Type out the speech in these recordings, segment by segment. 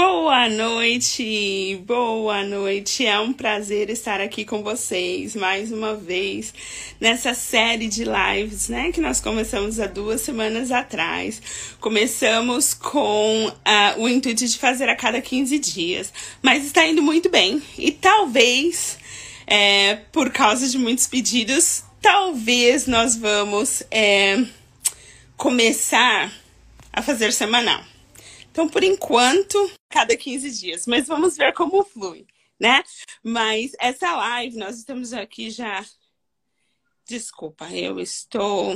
Boa noite, boa noite. É um prazer estar aqui com vocês mais uma vez nessa série de lives, né? Que nós começamos há duas semanas atrás. Começamos com uh, o intuito de fazer a cada 15 dias, mas está indo muito bem e talvez, é, por causa de muitos pedidos, talvez nós vamos é, começar a fazer semanal. Então, por enquanto, cada 15 dias, mas vamos ver como flui, né? Mas essa live, nós estamos aqui já. Desculpa, eu estou.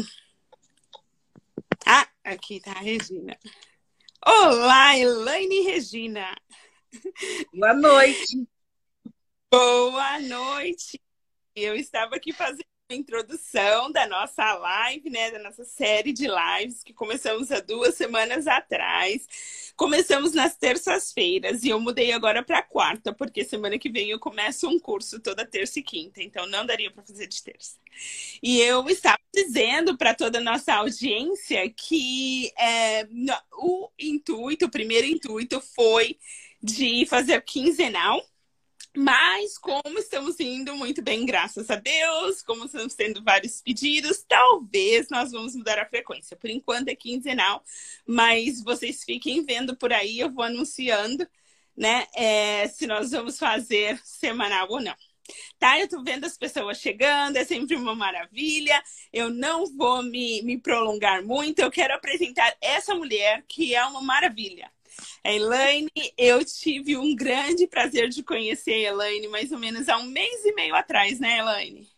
Ah, aqui tá a Regina. Olá, Elaine e Regina. Boa noite. Boa noite. Eu estava aqui fazendo introdução da nossa live, né, da nossa série de lives que começamos há duas semanas atrás. Começamos nas terças-feiras e eu mudei agora para quarta, porque semana que vem eu começo um curso toda terça e quinta, então não daria para fazer de terça. E eu estava dizendo para toda a nossa audiência que é, o intuito, o primeiro intuito foi de fazer quinzenal mas como estamos indo muito bem, graças a Deus, como estamos tendo vários pedidos, talvez nós vamos mudar a frequência. Por enquanto é quinzenal, mas vocês fiquem vendo por aí, eu vou anunciando, né, é, se nós vamos fazer semanal ou não. Tá, eu tô vendo as pessoas chegando, é sempre uma maravilha. Eu não vou me, me prolongar muito, eu quero apresentar essa mulher que é uma maravilha. Elaine, eu tive um grande prazer de conhecer a Elaine mais ou menos há um mês e meio atrás, né, Elaine?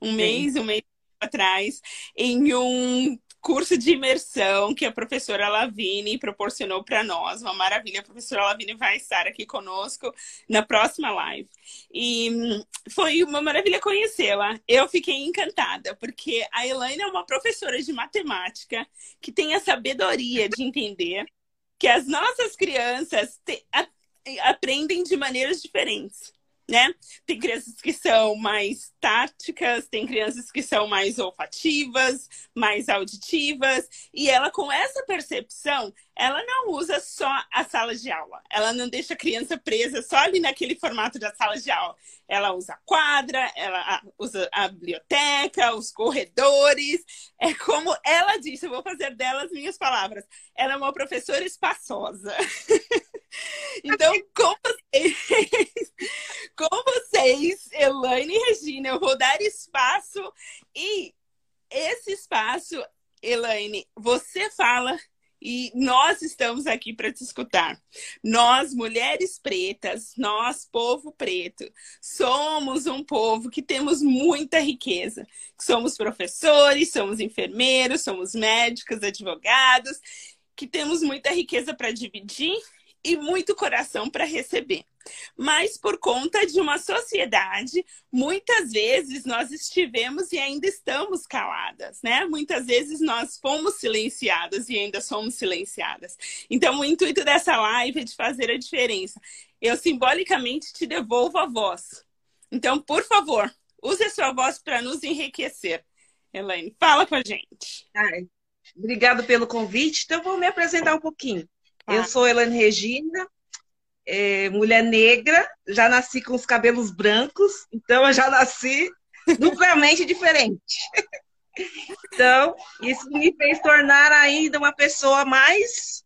Um Sim. mês, um mês atrás, em um curso de imersão que a professora Lavini proporcionou para nós. Uma maravilha. A professora Lavini vai estar aqui conosco na próxima live. E hum, foi uma maravilha conhecê-la. Eu fiquei encantada, porque a Elaine é uma professora de matemática que tem a sabedoria de entender que as nossas crianças te, a, aprendem de maneiras diferentes. Né? Tem crianças que são mais táticas, tem crianças que são mais olfativas, mais auditivas, e ela com essa percepção, ela não usa só a sala de aula. Ela não deixa a criança presa só ali naquele formato da sala de aula. Ela usa a quadra, ela usa a biblioteca, os corredores. É como ela disse, eu vou fazer delas minhas palavras. Ela é uma professora espaçosa. então, com vocês, com vocês, Elaine e Regina, eu vou dar espaço e esse espaço, Elaine, você fala e nós estamos aqui para te escutar. Nós, mulheres pretas, nós, povo preto, somos um povo que temos muita riqueza. Somos professores, somos enfermeiros, somos médicos, advogados, que temos muita riqueza para dividir e muito coração para receber. Mas por conta de uma sociedade, muitas vezes nós estivemos e ainda estamos caladas, né? Muitas vezes nós fomos silenciadas e ainda somos silenciadas. Então, o intuito dessa live é de fazer a diferença. Eu simbolicamente te devolvo a voz. Então, por favor, use a sua voz para nos enriquecer. Elaine, fala com a gente. Ai, obrigado pelo convite. Então, vou me apresentar um pouquinho. Eu sou Elaine Regina, é, mulher negra, já nasci com os cabelos brancos, então eu já nasci duplamente diferente. Então, isso me fez tornar ainda uma pessoa mais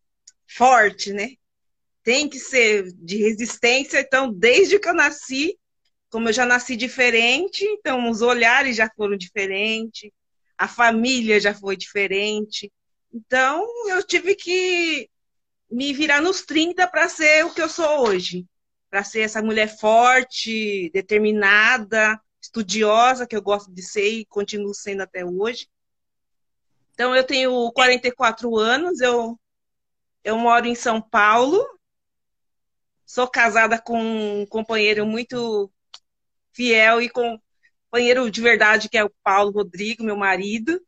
forte, né? Tem que ser de resistência, então, desde que eu nasci, como eu já nasci diferente, então os olhares já foram diferentes, a família já foi diferente. Então, eu tive que me virar nos 30 para ser o que eu sou hoje. Para ser essa mulher forte, determinada, estudiosa, que eu gosto de ser e continuo sendo até hoje. Então, eu tenho 44 anos, eu, eu moro em São Paulo, sou casada com um companheiro muito fiel e companheiro de verdade, que é o Paulo Rodrigo, meu marido.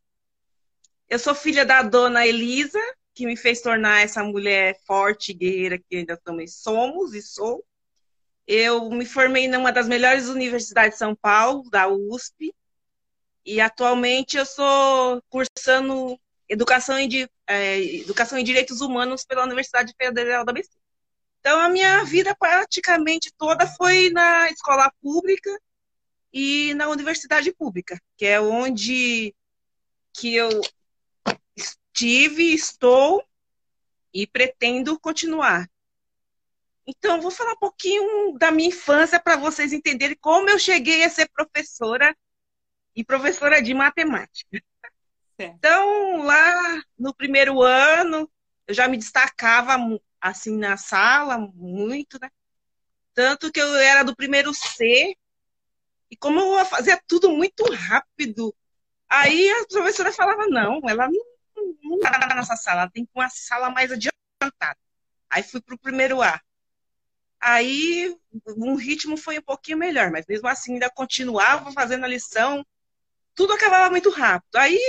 Eu sou filha da dona Elisa, que me fez tornar essa mulher forte guerreira que ainda também somos e sou. Eu me formei numa das melhores universidades de São Paulo, da USP, e atualmente eu sou cursando educação em, é, educação em direitos humanos pela Universidade Federal da ABC. Então, a minha vida praticamente toda foi na escola pública e na universidade pública, que é onde que eu estive, estou e pretendo continuar. Então, vou falar um pouquinho da minha infância para vocês entenderem como eu cheguei a ser professora e professora de matemática. Então, lá no primeiro ano, eu já me destacava assim na sala muito, né? Tanto que eu era do primeiro C, e como eu fazia tudo muito rápido, aí a professora falava, não, ela não, não na nossa sala, tem uma sala mais adiantada. Aí fui para o primeiro A. Aí um ritmo foi um pouquinho melhor, mas mesmo assim ainda continuava fazendo a lição, tudo acabava muito rápido. Aí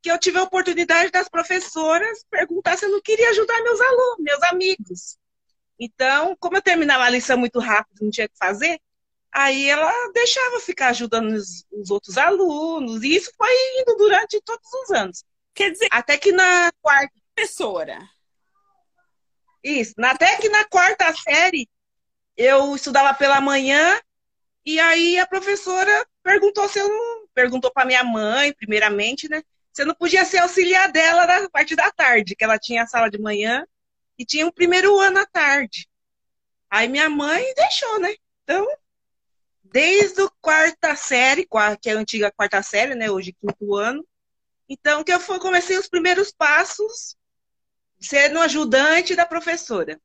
que eu tive a oportunidade das professoras perguntar se eu não queria ajudar meus alunos, meus amigos. Então, como eu terminava a lição muito rápido, não tinha o que fazer, aí ela deixava ficar ajudando os, os, outros alunos, e isso foi indo durante todos os anos. Quer dizer, até que na quarta. Professora. Isso, até que na quarta série eu estudava pela manhã, e aí a professora perguntou se eu não. Perguntou para minha mãe, primeiramente, né? Você não podia ser auxiliar dela na parte da tarde, que ela tinha a sala de manhã e tinha o primeiro ano à tarde. Aí minha mãe deixou, né? Então, desde o quarta série, que é a antiga quarta série, né? Hoje quinto ano. Então, que eu comecei os primeiros passos sendo ajudante da professora.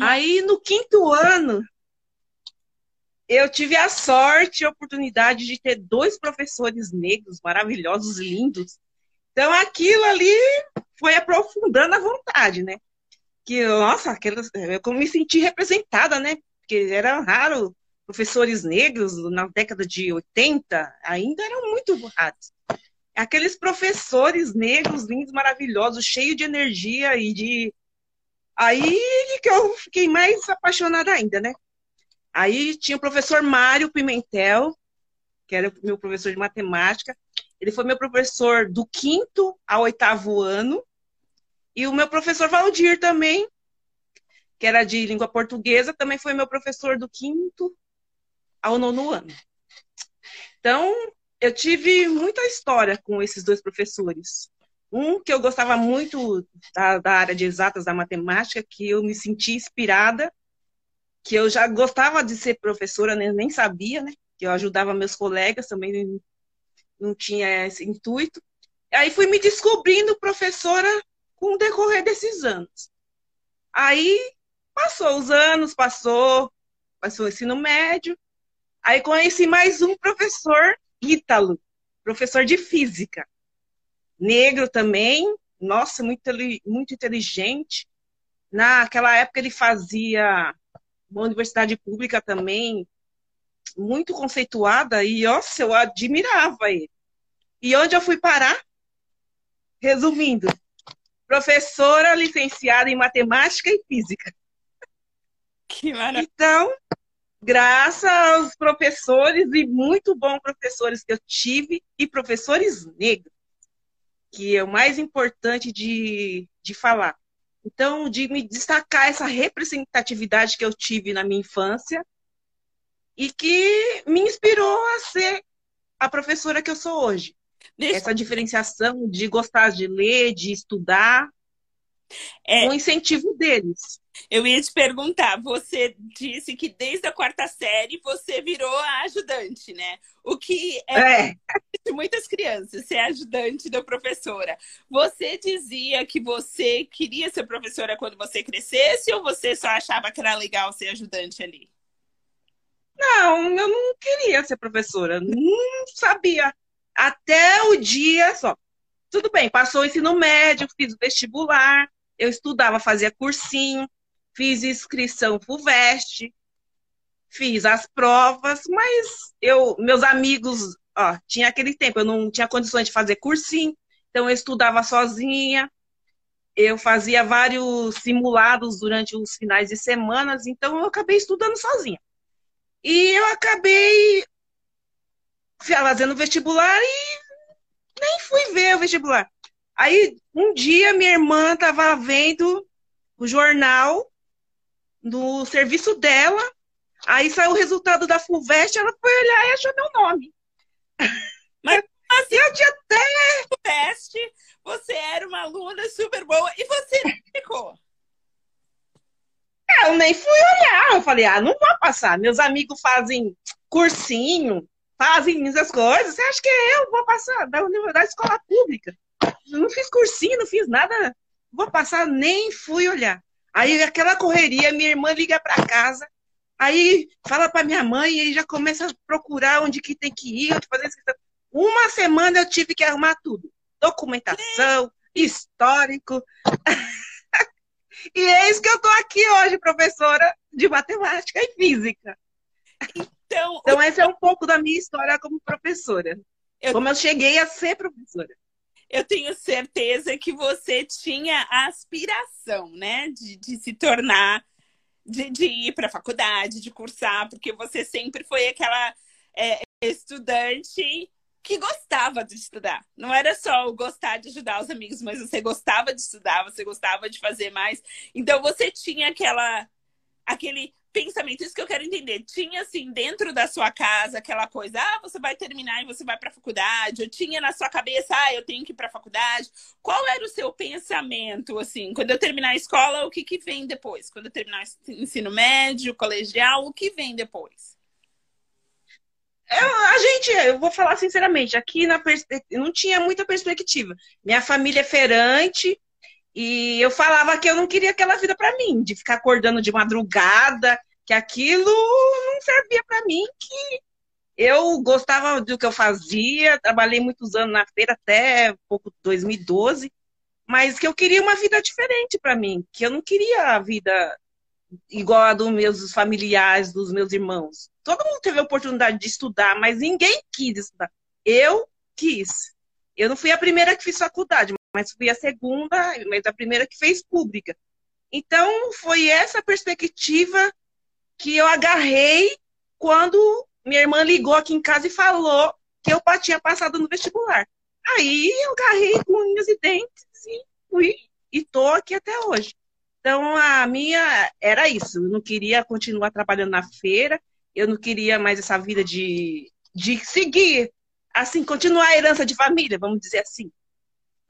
Aí, no quinto ano, eu tive a sorte e a oportunidade de ter dois professores negros maravilhosos, lindos. Então, aquilo ali foi aprofundando a vontade, né? Que, nossa, aquelas, eu me senti representada, né? Porque era raro professores negros na década de 80, ainda eram muito raros. Aqueles professores negros, lindos, maravilhosos, cheios de energia e de. Aí que eu fiquei mais apaixonada ainda, né? Aí tinha o professor Mário Pimentel, que era meu professor de matemática. Ele foi meu professor do quinto ao oitavo ano. E o meu professor Valdir também, que era de língua portuguesa, também foi meu professor do quinto ao nono ano. Então, eu tive muita história com esses dois professores. Um que eu gostava muito da, da área de exatas da matemática, que eu me senti inspirada que eu já gostava de ser professora, né? nem sabia, né? Que eu ajudava meus colegas, também não tinha esse intuito. Aí fui me descobrindo professora com o decorrer desses anos. Aí passou os anos, passou, passou o ensino médio. Aí conheci mais um professor, Ítalo, professor de física. Negro também, nossa, muito, muito inteligente. Naquela época ele fazia uma universidade pública também muito conceituada e, nossa, eu admirava ele. E onde eu fui parar? Resumindo, professora licenciada em matemática e física. Que maravilha. Então, graças aos professores e muito bons professores que eu tive e professores negros, que é o mais importante de, de falar. Então, de me destacar essa representatividade que eu tive na minha infância e que me inspirou a ser a professora que eu sou hoje. Deixa... Essa diferenciação de gostar de ler, de estudar, é, um incentivo deles. Eu ia te perguntar, você disse que desde a quarta série você virou a ajudante, né? O que é, é. de muitas crianças, ser ajudante da professora. Você dizia que você queria ser professora quando você crescesse ou você só achava que era legal ser ajudante ali? Não, eu não queria ser professora, não sabia. Até o dia só. Tudo bem, passou o ensino médio, fiz o vestibular, eu estudava, fazia cursinho, fiz inscrição FUVEST, fiz as provas, mas eu, meus amigos, ó, tinha aquele tempo, eu não tinha condições de fazer cursinho, então eu estudava sozinha, eu fazia vários simulados durante os finais de semanas, então eu acabei estudando sozinha. E eu acabei fazendo vestibular e nem fui ver o vestibular. Aí, um dia, minha irmã estava vendo o jornal no serviço dela. Aí saiu o resultado da FUVEST, ela foi olhar e achou meu nome. Mas assim, eu tinha até teste, você era uma aluna super boa e você ficou. É, eu nem fui olhar. Eu falei, ah, não vou passar. Meus amigos fazem cursinho, fazem essas coisas. Você acha que eu vou passar da, da escola pública? Eu não fiz cursinho, não fiz nada. Vou passar, nem fui olhar. Aí aquela correria, minha irmã liga para casa, aí fala para minha mãe e já começa a procurar onde que tem que ir, onde fazer Uma semana eu tive que arrumar tudo. Documentação, histórico. e eis que eu estou aqui hoje, professora de matemática e física. Então, então esse é um pouco da minha história como professora. Eu... Como eu cheguei a ser professora eu tenho certeza que você tinha a aspiração, né, de, de se tornar, de, de ir para a faculdade, de cursar, porque você sempre foi aquela é, estudante que gostava de estudar. Não era só o gostar de ajudar os amigos, mas você gostava de estudar, você gostava de fazer mais. Então você tinha aquela aquele pensamento, isso que eu quero entender. Tinha, assim, dentro da sua casa aquela coisa, ah, você vai terminar e você vai para a faculdade, ou tinha na sua cabeça, ah, eu tenho que ir para a faculdade. Qual era o seu pensamento, assim, quando eu terminar a escola, o que, que vem depois? Quando eu terminar o ensino médio, colegial, o que vem depois? Eu, a gente, eu vou falar sinceramente, aqui na não tinha muita perspectiva. Minha família é feirante, e eu falava que eu não queria aquela vida para mim, de ficar acordando de madrugada, que aquilo não servia para mim, que eu gostava do que eu fazia, trabalhei muitos anos na feira até pouco 2012, mas que eu queria uma vida diferente para mim, que eu não queria a vida igual a dos meus familiares, dos meus irmãos. Todo mundo teve a oportunidade de estudar, mas ninguém quis estudar. Eu quis. Eu não fui a primeira que fiz faculdade, mas fui a segunda, mas a primeira que fez pública. Então, foi essa perspectiva que eu agarrei quando minha irmã ligou aqui em casa e falou que eu tinha passado no vestibular. Aí eu agarrei com unhas e dentes e fui e tô aqui até hoje. Então a minha era isso. Eu não queria continuar trabalhando na feira, eu não queria mais essa vida de, de seguir, assim, continuar a herança de família, vamos dizer assim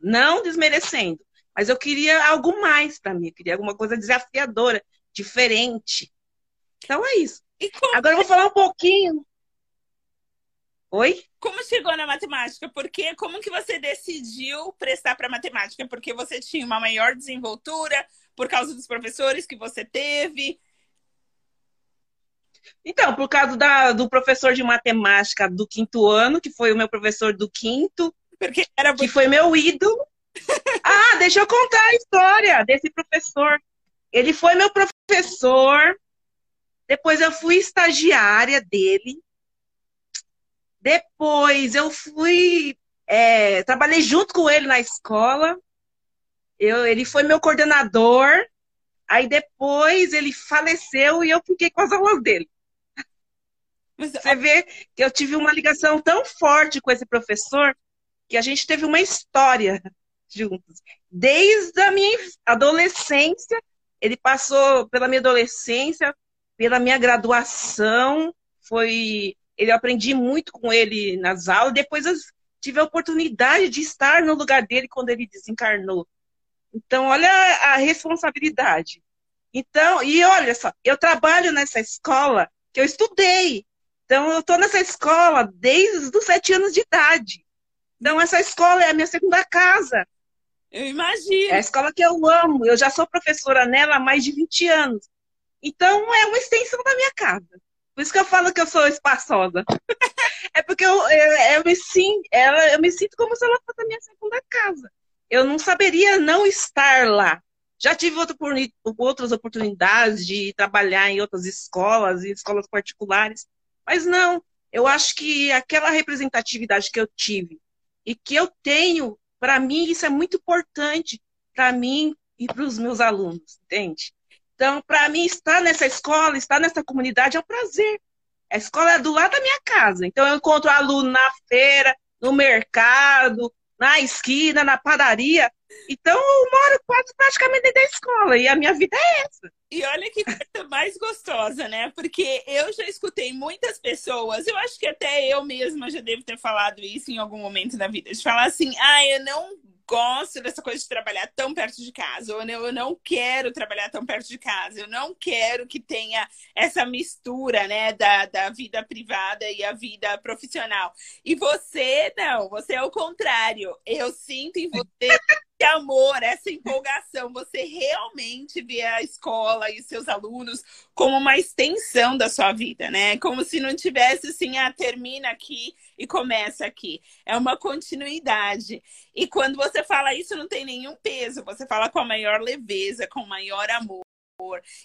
não desmerecendo, mas eu queria algo mais para mim, eu queria alguma coisa desafiadora, diferente. Então é isso. Agora eu vou falar um pouquinho. Oi? Como chegou na matemática? Porque como que você decidiu prestar para matemática? Porque você tinha uma maior desenvoltura por causa dos professores que você teve? Então, por causa da, do professor de matemática do quinto ano, que foi o meu professor do quinto, porque era que foi meu ídolo. ah, deixa eu contar a história desse professor. Ele foi meu professor. Depois eu fui estagiária dele. Depois eu fui. É, trabalhei junto com ele na escola. Eu, ele foi meu coordenador. Aí depois ele faleceu e eu fiquei com as aulas dele. Mas, Você vê que eu tive uma ligação tão forte com esse professor que a gente teve uma história juntos. Desde a minha adolescência, ele passou pela minha adolescência, pela minha graduação, foi, ele aprendi muito com ele nas aulas, depois eu tive a oportunidade de estar no lugar dele quando ele desencarnou. Então, olha a responsabilidade. Então, e olha só, eu trabalho nessa escola que eu estudei. Então, eu estou nessa escola desde os sete anos de idade. Então, essa escola é a minha segunda casa. Eu imagino. É a escola que eu amo. Eu já sou professora nela há mais de 20 anos. Então, é uma extensão da minha casa. Por isso que eu falo que eu sou espaçosa. é porque eu, eu, eu, me sinto, eu me sinto como se ela fosse a minha segunda casa. Eu não saberia não estar lá. Já tive outras oportunidades de trabalhar em outras escolas, em escolas particulares, mas não. Eu acho que aquela representatividade que eu tive e que eu tenho, para mim, isso é muito importante para mim e para os meus alunos, entende? Então, para mim, estar nessa escola, estar nessa comunidade é um prazer. A escola é do lado da minha casa. Então, eu encontro aluno na feira, no mercado, na esquina, na padaria. Então, eu moro quase praticamente dentro da escola e a minha vida é essa. E olha que coisa mais gostosa, né? Porque eu já escutei muitas pessoas, eu acho que até eu mesma já devo ter falado isso em algum momento da vida, de falar assim: ah, eu não gosto dessa coisa de trabalhar tão perto de casa, ou eu não quero trabalhar tão perto de casa, eu não quero que tenha essa mistura, né, da, da vida privada e a vida profissional. E você, não, você é o contrário. Eu sinto em você amor, essa empolgação. Você realmente vê a escola e os seus alunos como uma extensão da sua vida, né? Como se não tivesse assim, ah, termina aqui e começa aqui. É uma continuidade. E quando você fala isso, não tem nenhum peso. Você fala com a maior leveza, com o maior amor.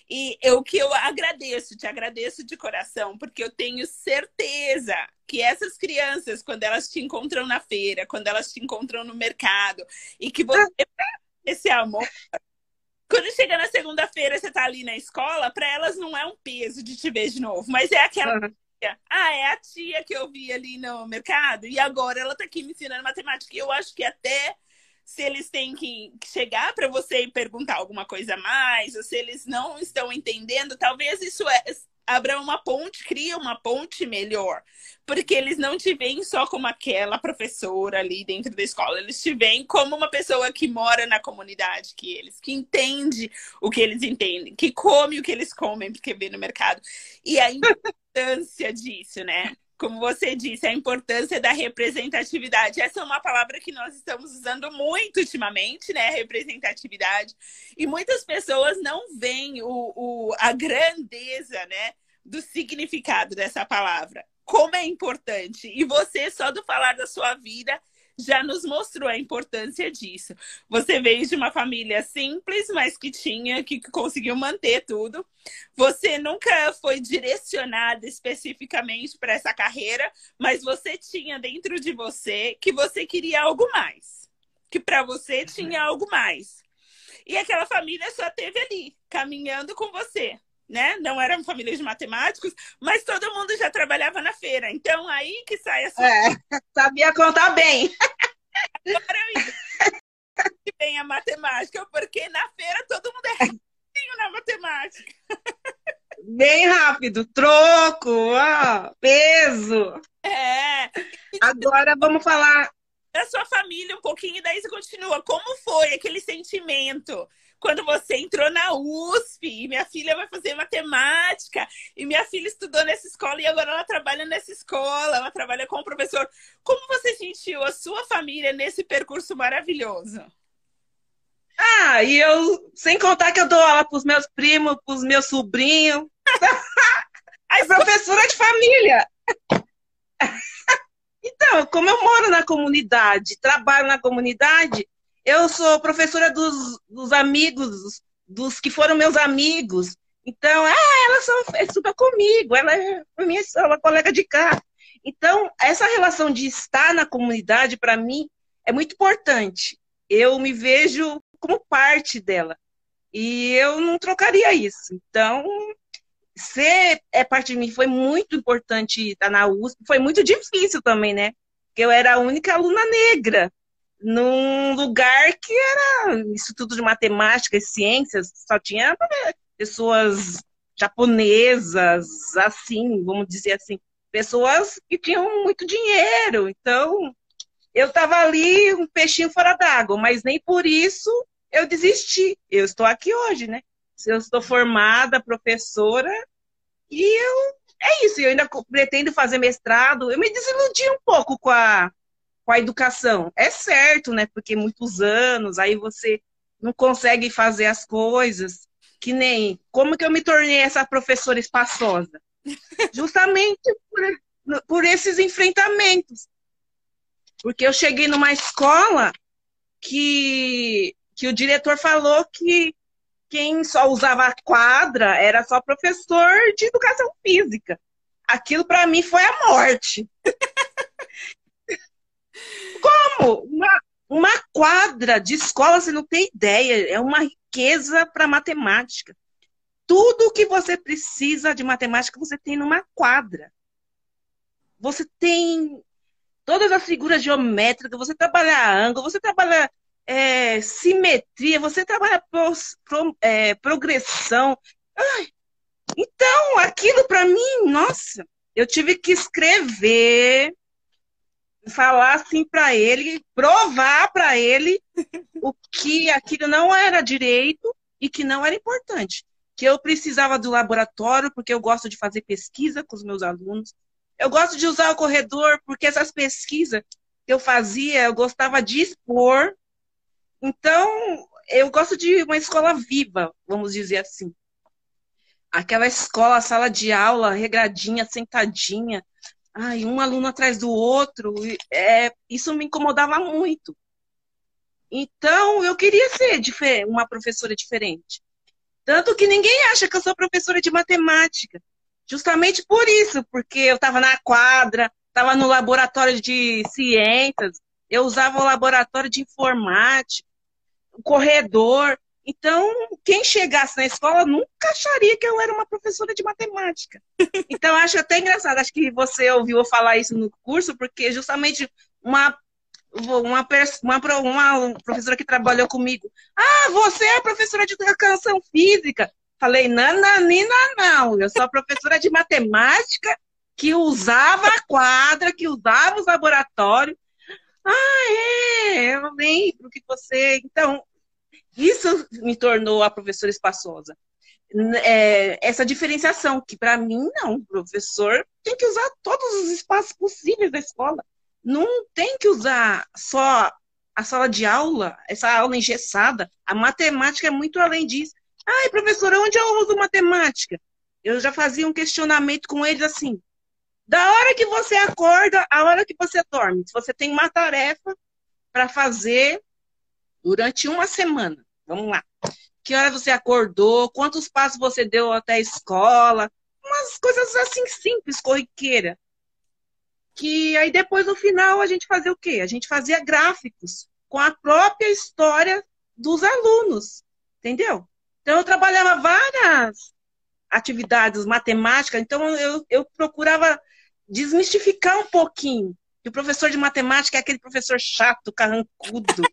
E o que eu agradeço, te agradeço de coração, porque eu tenho certeza que essas crianças, quando elas te encontram na feira, quando elas te encontram no mercado, e que você esse amor. Quando chega na segunda-feira, você tá ali na escola, para elas não é um peso de te ver de novo, mas é aquela. Uhum. Ah, é a tia que eu vi ali no mercado, e agora ela tá aqui me ensinando matemática. E eu acho que até se eles têm que chegar para você e perguntar alguma coisa a mais, ou se eles não estão entendendo, talvez isso é, abra uma ponte, cria uma ponte melhor. Porque eles não te veem só como aquela professora ali dentro da escola, eles te veem como uma pessoa que mora na comunidade que eles, que entende o que eles entendem, que come o que eles comem, porque vê no mercado. E a importância disso, né? Como você disse, a importância da representatividade. Essa é uma palavra que nós estamos usando muito ultimamente, né? Representatividade. E muitas pessoas não veem o, o, a grandeza, né? Do significado dessa palavra. Como é importante. E você, só do falar da sua vida, já nos mostrou a importância disso. Você veio de uma família simples, mas que tinha, que conseguiu manter tudo. Você nunca foi direcionada especificamente para essa carreira, mas você tinha dentro de você que você queria algo mais. Que para você tinha algo mais. E aquela família só teve ali, caminhando com você né? Não eram famílias de matemáticos, mas todo mundo já trabalhava na feira. Então, aí que sai a sua... É, sabia contar bem. Agora eu bem a matemática, porque na feira todo mundo é rapidinho na matemática. Bem rápido, troco, ó, peso. É. Agora vamos falar da sua família um pouquinho e daí você continua. Como foi aquele sentimento quando você entrou na USP e minha filha vai fazer matemática e minha filha estudou nessa escola e agora ela trabalha nessa escola, ela trabalha com o professor. Como você sentiu a sua família nesse percurso maravilhoso? Ah, e eu, sem contar que eu dou aula para os meus primos, para os meus sobrinhos. A professora de família. Então, como eu moro na comunidade, trabalho na comunidade, eu sou professora dos, dos amigos, dos que foram meus amigos. Então, ah, elas são é super comigo, ela é minha uma colega de cá. Então, essa relação de estar na comunidade, para mim, é muito importante. Eu me vejo como parte dela. E eu não trocaria isso. Então, ser é parte de mim foi muito importante estar na USP. Foi muito difícil também, né? Porque eu era a única aluna negra num lugar que era Instituto de Matemática e Ciências, só tinha pessoas japonesas, assim, vamos dizer assim, pessoas que tinham muito dinheiro. Então, eu estava ali um peixinho fora d'água, mas nem por isso eu desisti. Eu estou aqui hoje, né? Eu estou formada, professora, e eu é isso. Eu ainda pretendo fazer mestrado. Eu me desiludi um pouco com a com a educação. É certo, né? Porque muitos anos, aí você não consegue fazer as coisas. Que nem como que eu me tornei essa professora espaçosa? Justamente por, por esses enfrentamentos. Porque eu cheguei numa escola que, que o diretor falou que quem só usava quadra era só professor de educação física. Aquilo para mim foi a morte. Como? Uma, uma quadra de escola, você não tem ideia, é uma riqueza para matemática. Tudo o que você precisa de matemática, você tem numa quadra. Você tem todas as figuras geométricas, você trabalha ângulo, você trabalha é, simetria, você trabalha pro, pro, é, progressão. Ai, então, aquilo para mim, nossa, eu tive que escrever, falar assim para ele, provar para ele o que aquilo não era direito e que não era importante. Que eu precisava do laboratório, porque eu gosto de fazer pesquisa com os meus alunos. Eu gosto de usar o corredor, porque essas pesquisas que eu fazia, eu gostava de expor. Então, eu gosto de uma escola viva, vamos dizer assim. Aquela escola, sala de aula, regradinha, sentadinha, ai, um aluno atrás do outro, é, isso me incomodava muito. Então, eu queria ser uma professora diferente. Tanto que ninguém acha que eu sou professora de matemática. Justamente por isso, porque eu estava na quadra, estava no laboratório de ciências, eu usava o laboratório de informática, o corredor. Então, quem chegasse na escola nunca acharia que eu era uma professora de matemática. Então, acho até engraçado. Acho que você ouviu eu falar isso no curso, porque justamente uma, uma, uma, uma professora que trabalhou comigo. Ah, você é professora de educação física. Falei, nananina, não. Eu sou professora de matemática que usava a quadra, que usava os laboratórios. Ah, é, eu lembro que você. Então, isso me tornou a professora espaçosa. É, essa diferenciação, que para mim, não, o professor tem que usar todos os espaços possíveis da escola. Não tem que usar só a sala de aula, essa aula engessada. A matemática é muito além disso. Ai, professora, onde eu uso matemática? Eu já fazia um questionamento com eles assim. Da hora que você acorda, a hora que você dorme. Se você tem uma tarefa para fazer durante uma semana. Vamos lá. Que hora você acordou? Quantos passos você deu até a escola? Umas coisas assim simples, corriqueira. Que aí depois no final a gente fazia o quê? A gente fazia gráficos com a própria história dos alunos, entendeu? Então eu trabalhava várias atividades matemáticas, então eu, eu procurava desmistificar um pouquinho que o professor de matemática é aquele professor chato, carrancudo,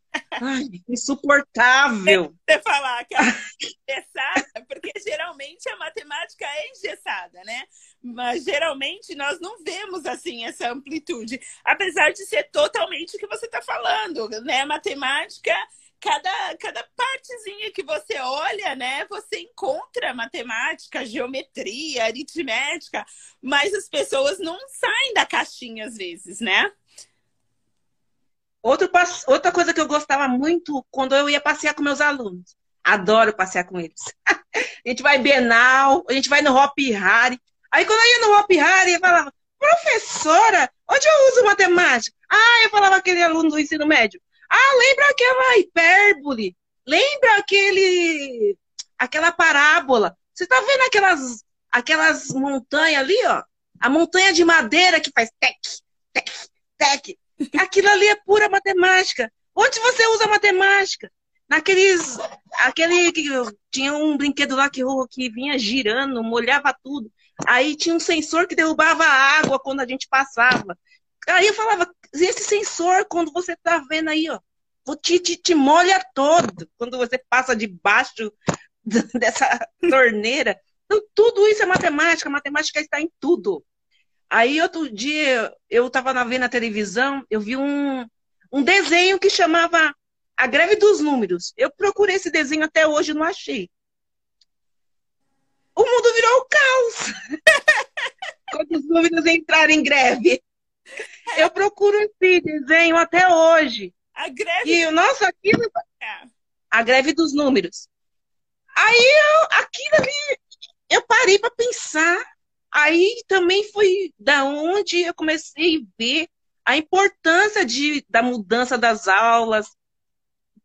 ai, insuportável. Você falar que é engessada, porque geralmente a matemática é engessada, né? Mas geralmente nós não vemos assim essa amplitude, apesar de ser totalmente o que você está falando, né? Matemática cada, cada partezinha que você olha, né, você encontra matemática, geometria, aritmética, mas as pessoas não saem da caixinha às vezes, né? Outro, outra coisa que eu gostava muito quando eu ia passear com meus alunos. Adoro passear com eles. a gente vai Bienal, a gente vai no Hop Harry. Aí quando eu ia no Hop Harry, eu falava, professora, onde eu uso matemática? Ah, eu falava aquele aluno do ensino médio. Ah, lembra aquela hipérbole? Lembra aquele aquela parábola? Você está vendo aquelas aquelas montanhas ali, ó? A montanha de madeira que faz tec, tec, tec. Aquilo ali é pura matemática. Onde você usa matemática? Naqueles. Aquele que tinha um brinquedo lá que, que vinha girando, molhava tudo. Aí tinha um sensor que derrubava a água quando a gente passava. Aí eu falava, esse sensor, quando você tá vendo aí, ó, te, te, te molha todo quando você passa debaixo dessa torneira. Então, tudo isso é matemática, matemática está em tudo. Aí, outro dia, eu estava vendo na televisão, eu vi um, um desenho que chamava A Greve dos Números. Eu procurei esse desenho até hoje não achei. O mundo virou um caos. Quando os números entraram em greve. Eu procuro esse desenho até hoje. A greve. E, nossa, aquilo. É. A greve dos números. Aí, eu, aquilo ali, eu parei para pensar. Aí também foi da onde eu comecei a ver a importância de, da mudança das aulas,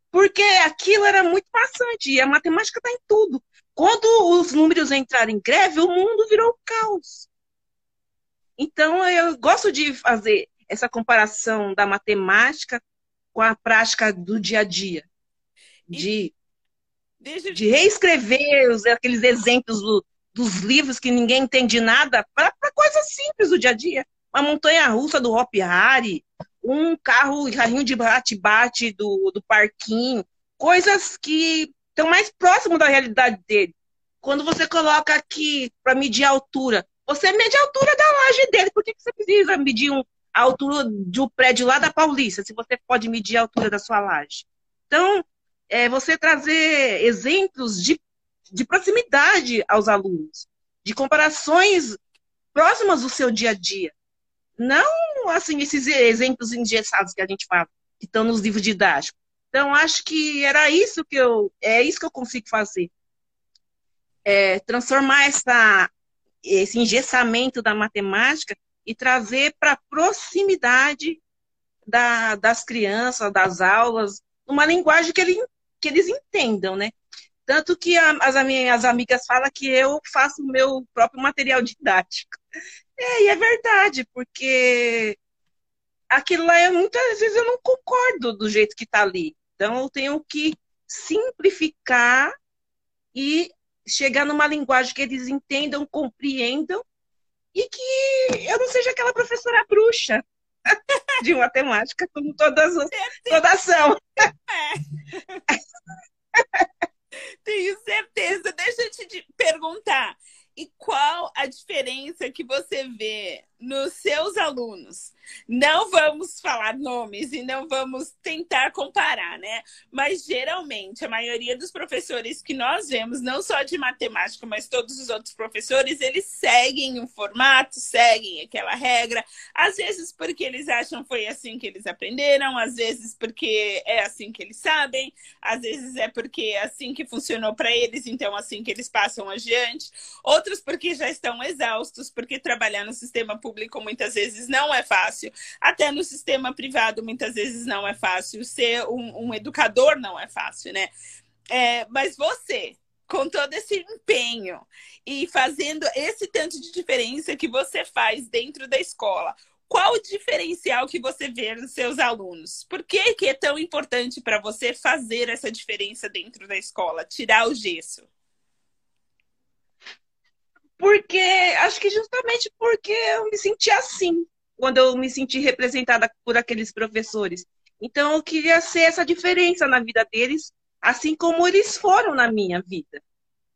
porque aquilo era muito maçante, e a matemática está em tudo. Quando os números entraram em greve, o mundo virou caos. Então, eu gosto de fazer essa comparação da matemática com a prática do dia a dia. De, de reescrever os, aqueles exemplos do, dos livros que ninguém entende nada para coisas simples do dia a dia. Uma montanha russa do Hop Harry, um carro, carrinho de bate-bate do, do parquinho, coisas que estão mais próximo da realidade dele. Quando você coloca aqui para medir a altura, você mede a altura da laje dele. Por que você precisa medir um, a altura de um prédio lá da Paulista, se você pode medir a altura da sua laje? Então, é você trazer exemplos de, de proximidade aos alunos, de comparações próximas do seu dia a dia. Não, assim, esses exemplos engessados que a gente fala, que estão nos livros didáticos. Então, acho que era isso que eu, é isso que eu consigo fazer. É, transformar essa, esse engessamento da matemática e trazer para a proximidade da, das crianças, das aulas, uma linguagem que, ele, que eles entendam, né? Tanto que a, as minhas amigas falam que eu faço o meu próprio material didático. É, e é verdade, porque aquilo lá, eu, muitas vezes eu não concordo do jeito que está ali. Então, eu tenho que simplificar e chegar numa linguagem que eles entendam, compreendam e que eu não seja aquela professora bruxa de matemática, como todas, todas são. É. Tenho certeza. Deixa eu te perguntar. E qual a diferença que você vê nos seus alunos? Não vamos falar nomes e não vamos tentar comparar, né? Mas geralmente a maioria dos professores que nós vemos, não só de matemática, mas todos os outros professores, eles seguem um formato, seguem aquela regra, às vezes porque eles acham foi assim que eles aprenderam, às vezes porque é assim que eles sabem, às vezes é porque é assim que funcionou para eles, então assim que eles passam adiante. Outros porque já estão exaustos, porque trabalhar no sistema público muitas vezes não é fácil. Até no sistema privado, muitas vezes não é fácil. Ser um, um educador não é fácil, né? É, mas você, com todo esse empenho e fazendo esse tanto de diferença que você faz dentro da escola, qual o diferencial que você vê nos seus alunos? Por que, que é tão importante para você fazer essa diferença dentro da escola, tirar o gesso? Porque acho que justamente porque eu me senti assim quando eu me senti representada por aqueles professores. Então eu queria ser essa diferença na vida deles, assim como eles foram na minha vida.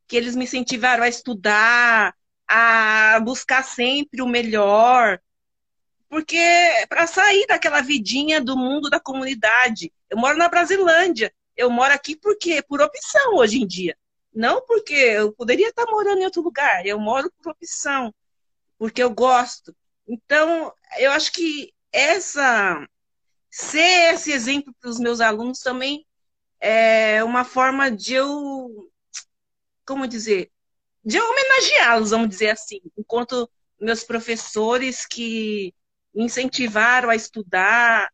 Que eles me incentivaram a estudar, a buscar sempre o melhor. Porque para sair daquela vidinha do mundo da comunidade, eu moro na Brasilândia. Eu moro aqui por quê? Por opção hoje em dia. Não porque eu poderia estar morando em outro lugar, eu moro por opção, porque eu gosto. Então, eu acho que essa ser esse exemplo para os meus alunos também é uma forma de eu, como dizer, de homenageá-los, vamos dizer assim, enquanto meus professores que me incentivaram a estudar,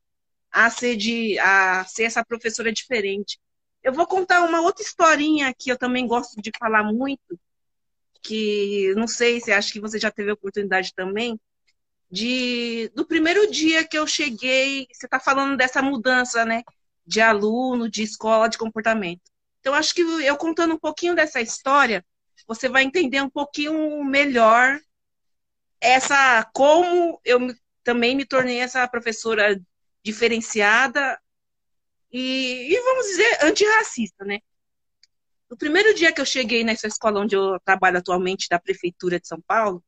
a ser, de, a ser essa professora diferente. Eu vou contar uma outra historinha que eu também gosto de falar muito, que não sei se acho que você já teve a oportunidade também, de do primeiro dia que eu cheguei, você está falando dessa mudança, né? De aluno, de escola, de comportamento. Então, acho que eu contando um pouquinho dessa história, você vai entender um pouquinho melhor essa como eu também me tornei essa professora diferenciada e, e vamos dizer, antirracista, né? O primeiro dia que eu cheguei nessa escola onde eu trabalho atualmente, da Prefeitura de São Paulo,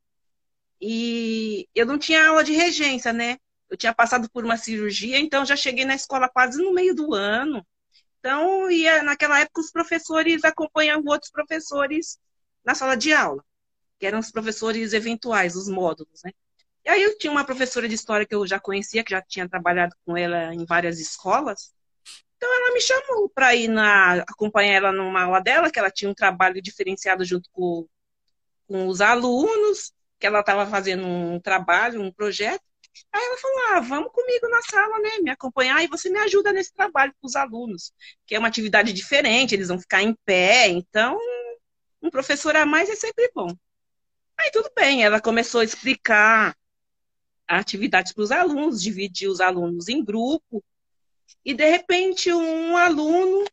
e eu não tinha aula de regência, né? Eu tinha passado por uma cirurgia, então já cheguei na escola quase no meio do ano. Então, ia, naquela época, os professores acompanhavam outros professores na sala de aula, que eram os professores eventuais, os módulos, né? E aí eu tinha uma professora de história que eu já conhecia, que já tinha trabalhado com ela em várias escolas, então ela me chamou para ir na, acompanhar ela numa aula dela, que ela tinha um trabalho diferenciado junto com, com os alunos, que ela estava fazendo um trabalho, um projeto. Aí ela falou: ah, vamos comigo na sala, né? Me acompanhar e você me ajuda nesse trabalho com os alunos, que é uma atividade diferente, eles vão ficar em pé, então um professor a mais é sempre bom. Aí tudo bem, ela começou a explicar atividades para os alunos, dividir os alunos em grupo, e de repente um aluno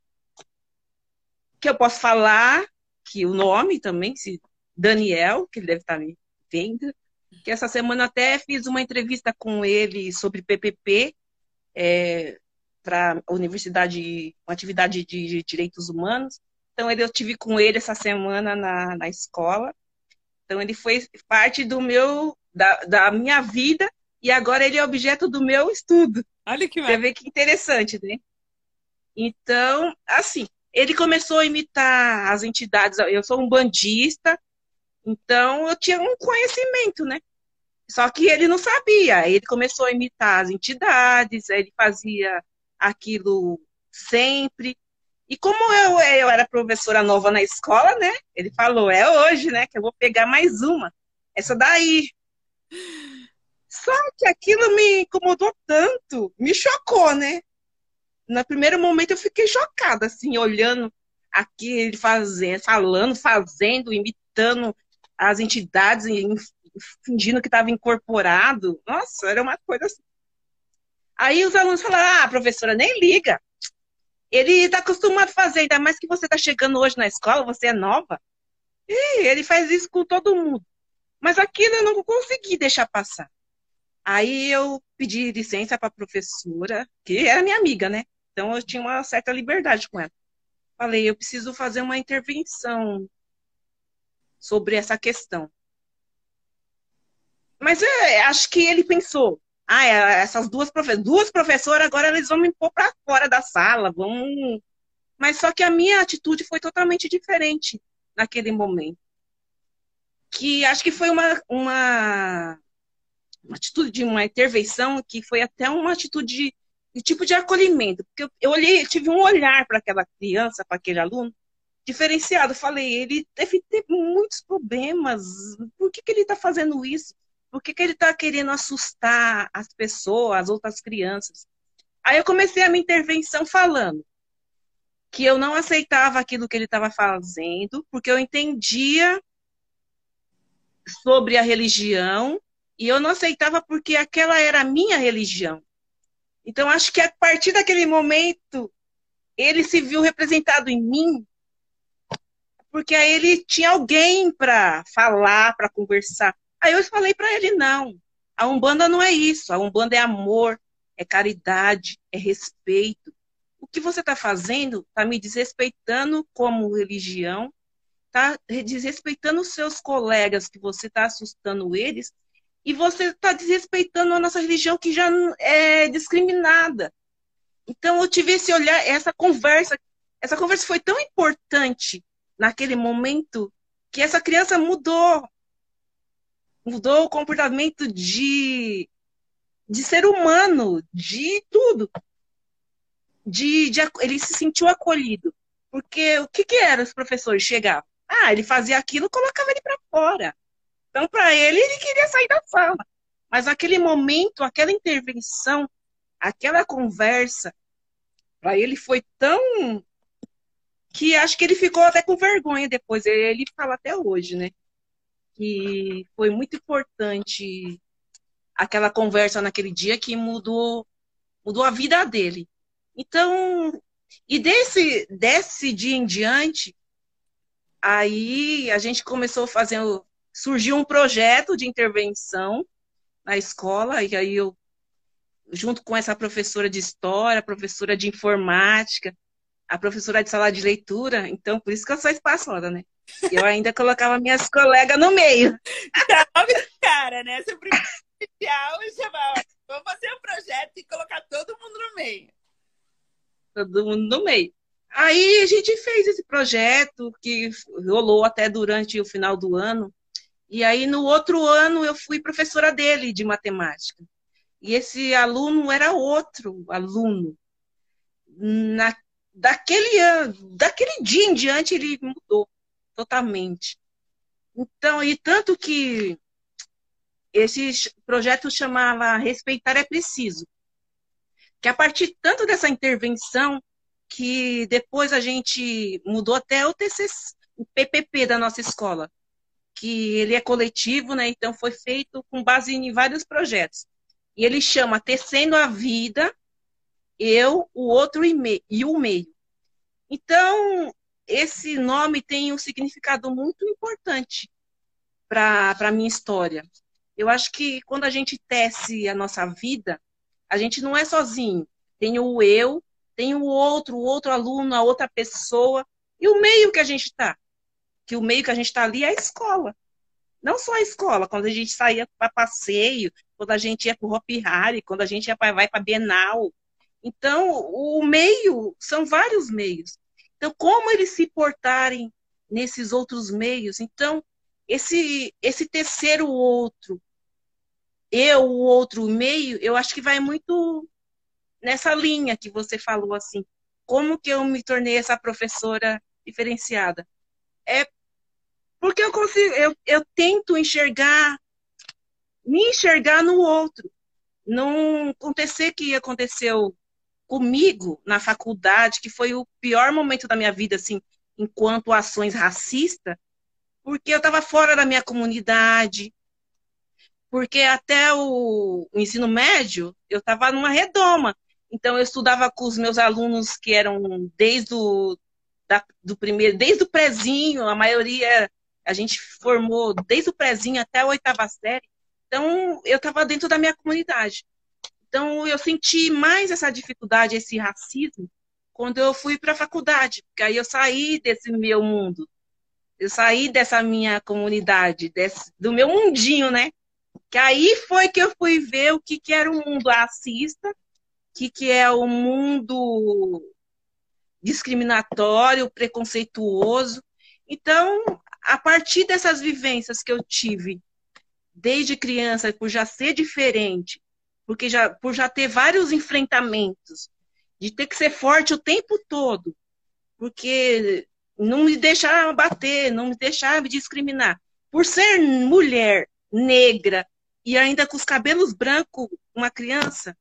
que eu posso falar que o nome também, se Daniel, que ele deve estar me vendo, que essa semana até fiz uma entrevista com ele sobre PPP, é, para a universidade, uma atividade de direitos humanos. Então, eu tive com ele essa semana na, na escola. Então, ele foi parte do meu, da, da minha vida e agora ele é objeto do meu estudo. Olha que Você vê que interessante, né? Então, assim, ele começou a imitar as entidades. Eu sou um bandista, então eu tinha um conhecimento, né? Só que ele não sabia. Ele começou a imitar as entidades, ele fazia aquilo sempre. E como eu, eu era professora nova na escola, né? Ele falou, é hoje, né? Que eu vou pegar mais uma. Essa daí. Só que aquilo me incomodou tanto, me chocou, né? No primeiro momento eu fiquei chocada, assim, olhando aqui ele fazendo, falando, fazendo, imitando as entidades, fingindo que estava incorporado. Nossa, era uma coisa assim. Aí os alunos falaram: ah, professora, nem liga. Ele está acostumado a fazer, ainda mais que você está chegando hoje na escola, você é nova. E ele faz isso com todo mundo. Mas aquilo eu não consegui deixar passar. Aí eu pedi licença para a professora, que era minha amiga, né? Então eu tinha uma certa liberdade com ela. Falei, eu preciso fazer uma intervenção sobre essa questão. Mas é, acho que ele pensou, ah, é, essas duas, duas professoras, agora eles vão me pôr para fora da sala, vão... Mas só que a minha atitude foi totalmente diferente naquele momento. Que acho que foi uma, uma, uma atitude de uma intervenção que foi até uma atitude de, tipo de acolhimento. Porque eu, eu olhei, tive um olhar para aquela criança, para aquele aluno, diferenciado. Falei, ele deve ter muitos problemas. Por que, que ele está fazendo isso? Por que, que ele está querendo assustar as pessoas, as outras crianças? Aí eu comecei a minha intervenção falando que eu não aceitava aquilo que ele estava fazendo, porque eu entendia sobre a religião e eu não aceitava porque aquela era a minha religião. Então acho que a partir daquele momento ele se viu representado em mim, porque aí ele tinha alguém para falar, para conversar. Aí eu falei para ele: não, a Umbanda não é isso. A Umbanda é amor, é caridade, é respeito. O que você está fazendo está me desrespeitando como religião, está desrespeitando os seus colegas, que você está assustando eles, e você está desrespeitando a nossa religião, que já é discriminada. Então, eu tive esse olhar, essa conversa. Essa conversa foi tão importante naquele momento que essa criança mudou mudou o comportamento de, de ser humano, de tudo. De, de, ele se sentiu acolhido. Porque o que, que era os professores chegavam? Ah, ele fazia aquilo colocava ele para fora. Então, para ele, ele queria sair da sala. Mas aquele momento, aquela intervenção, aquela conversa, para ele foi tão. que acho que ele ficou até com vergonha depois. Ele fala até hoje, né? que foi muito importante aquela conversa naquele dia que mudou mudou a vida dele. Então, e desse desse dia em diante, aí a gente começou a fazer surgiu um projeto de intervenção na escola e aí eu junto com essa professora de história, professora de informática, a professora de sala de leitura, então por isso que eu sou espaçosa, né? Eu ainda colocava minhas colegas no meio. cara, né? Seu primeiro inicial, chamava, vamos fazer um projeto e colocar todo mundo no meio. Todo mundo no meio. Aí a gente fez esse projeto que rolou até durante o final do ano. E aí no outro ano eu fui professora dele de matemática. E esse aluno era outro aluno. Na, daquele ano, daquele dia em diante ele mudou totalmente. Então, e tanto que esse projeto chamava Respeitar é Preciso. Que a partir tanto dessa intervenção, que depois a gente mudou até o TCC, o PPP da nossa escola, que ele é coletivo, né? Então foi feito com base em vários projetos. E ele chama Tecendo a Vida, eu, o outro e, me, e o meio. Então, esse nome tem um significado muito importante para a minha história. Eu acho que quando a gente tece a nossa vida, A gente não é sozinho. Tem o eu, tem o outro, o outro aluno, a outra pessoa, e o meio que a gente está. Que o meio que a gente está ali é a escola. Não só a escola, quando a gente saía para passeio, quando a gente ia para o Hopi Hari, quando a gente ia pra, vai para Bienal. Então, o meio, são vários meios. Então, como eles se portarem nesses outros meios? Então, esse, esse terceiro outro, eu, o outro meio, eu acho que vai muito nessa linha que você falou, assim. Como que eu me tornei essa professora diferenciada? É porque eu consigo, eu, eu tento enxergar, me enxergar no outro. Não acontecer que aconteceu comigo na faculdade, que foi o pior momento da minha vida, assim, enquanto ações racistas, porque eu estava fora da minha comunidade, porque até o, o ensino médio eu estava numa redoma. Então eu estudava com os meus alunos que eram desde o da, do primeiro, desde o prezinho, a maioria a gente formou desde o prezinho até a oitava série. Então eu estava dentro da minha comunidade. Então eu senti mais essa dificuldade, esse racismo, quando eu fui para a faculdade, porque aí eu saí desse meu mundo, eu saí dessa minha comunidade, desse, do meu mundinho, né? Que aí foi que eu fui ver o que, que era o mundo racista, o que, que é o mundo discriminatório, preconceituoso. Então, a partir dessas vivências que eu tive desde criança, por já ser diferente, porque já, por já ter vários enfrentamentos, de ter que ser forte o tempo todo, porque não me deixar bater, não me deixar me discriminar. Por ser mulher, negra, e ainda com os cabelos brancos, uma criança.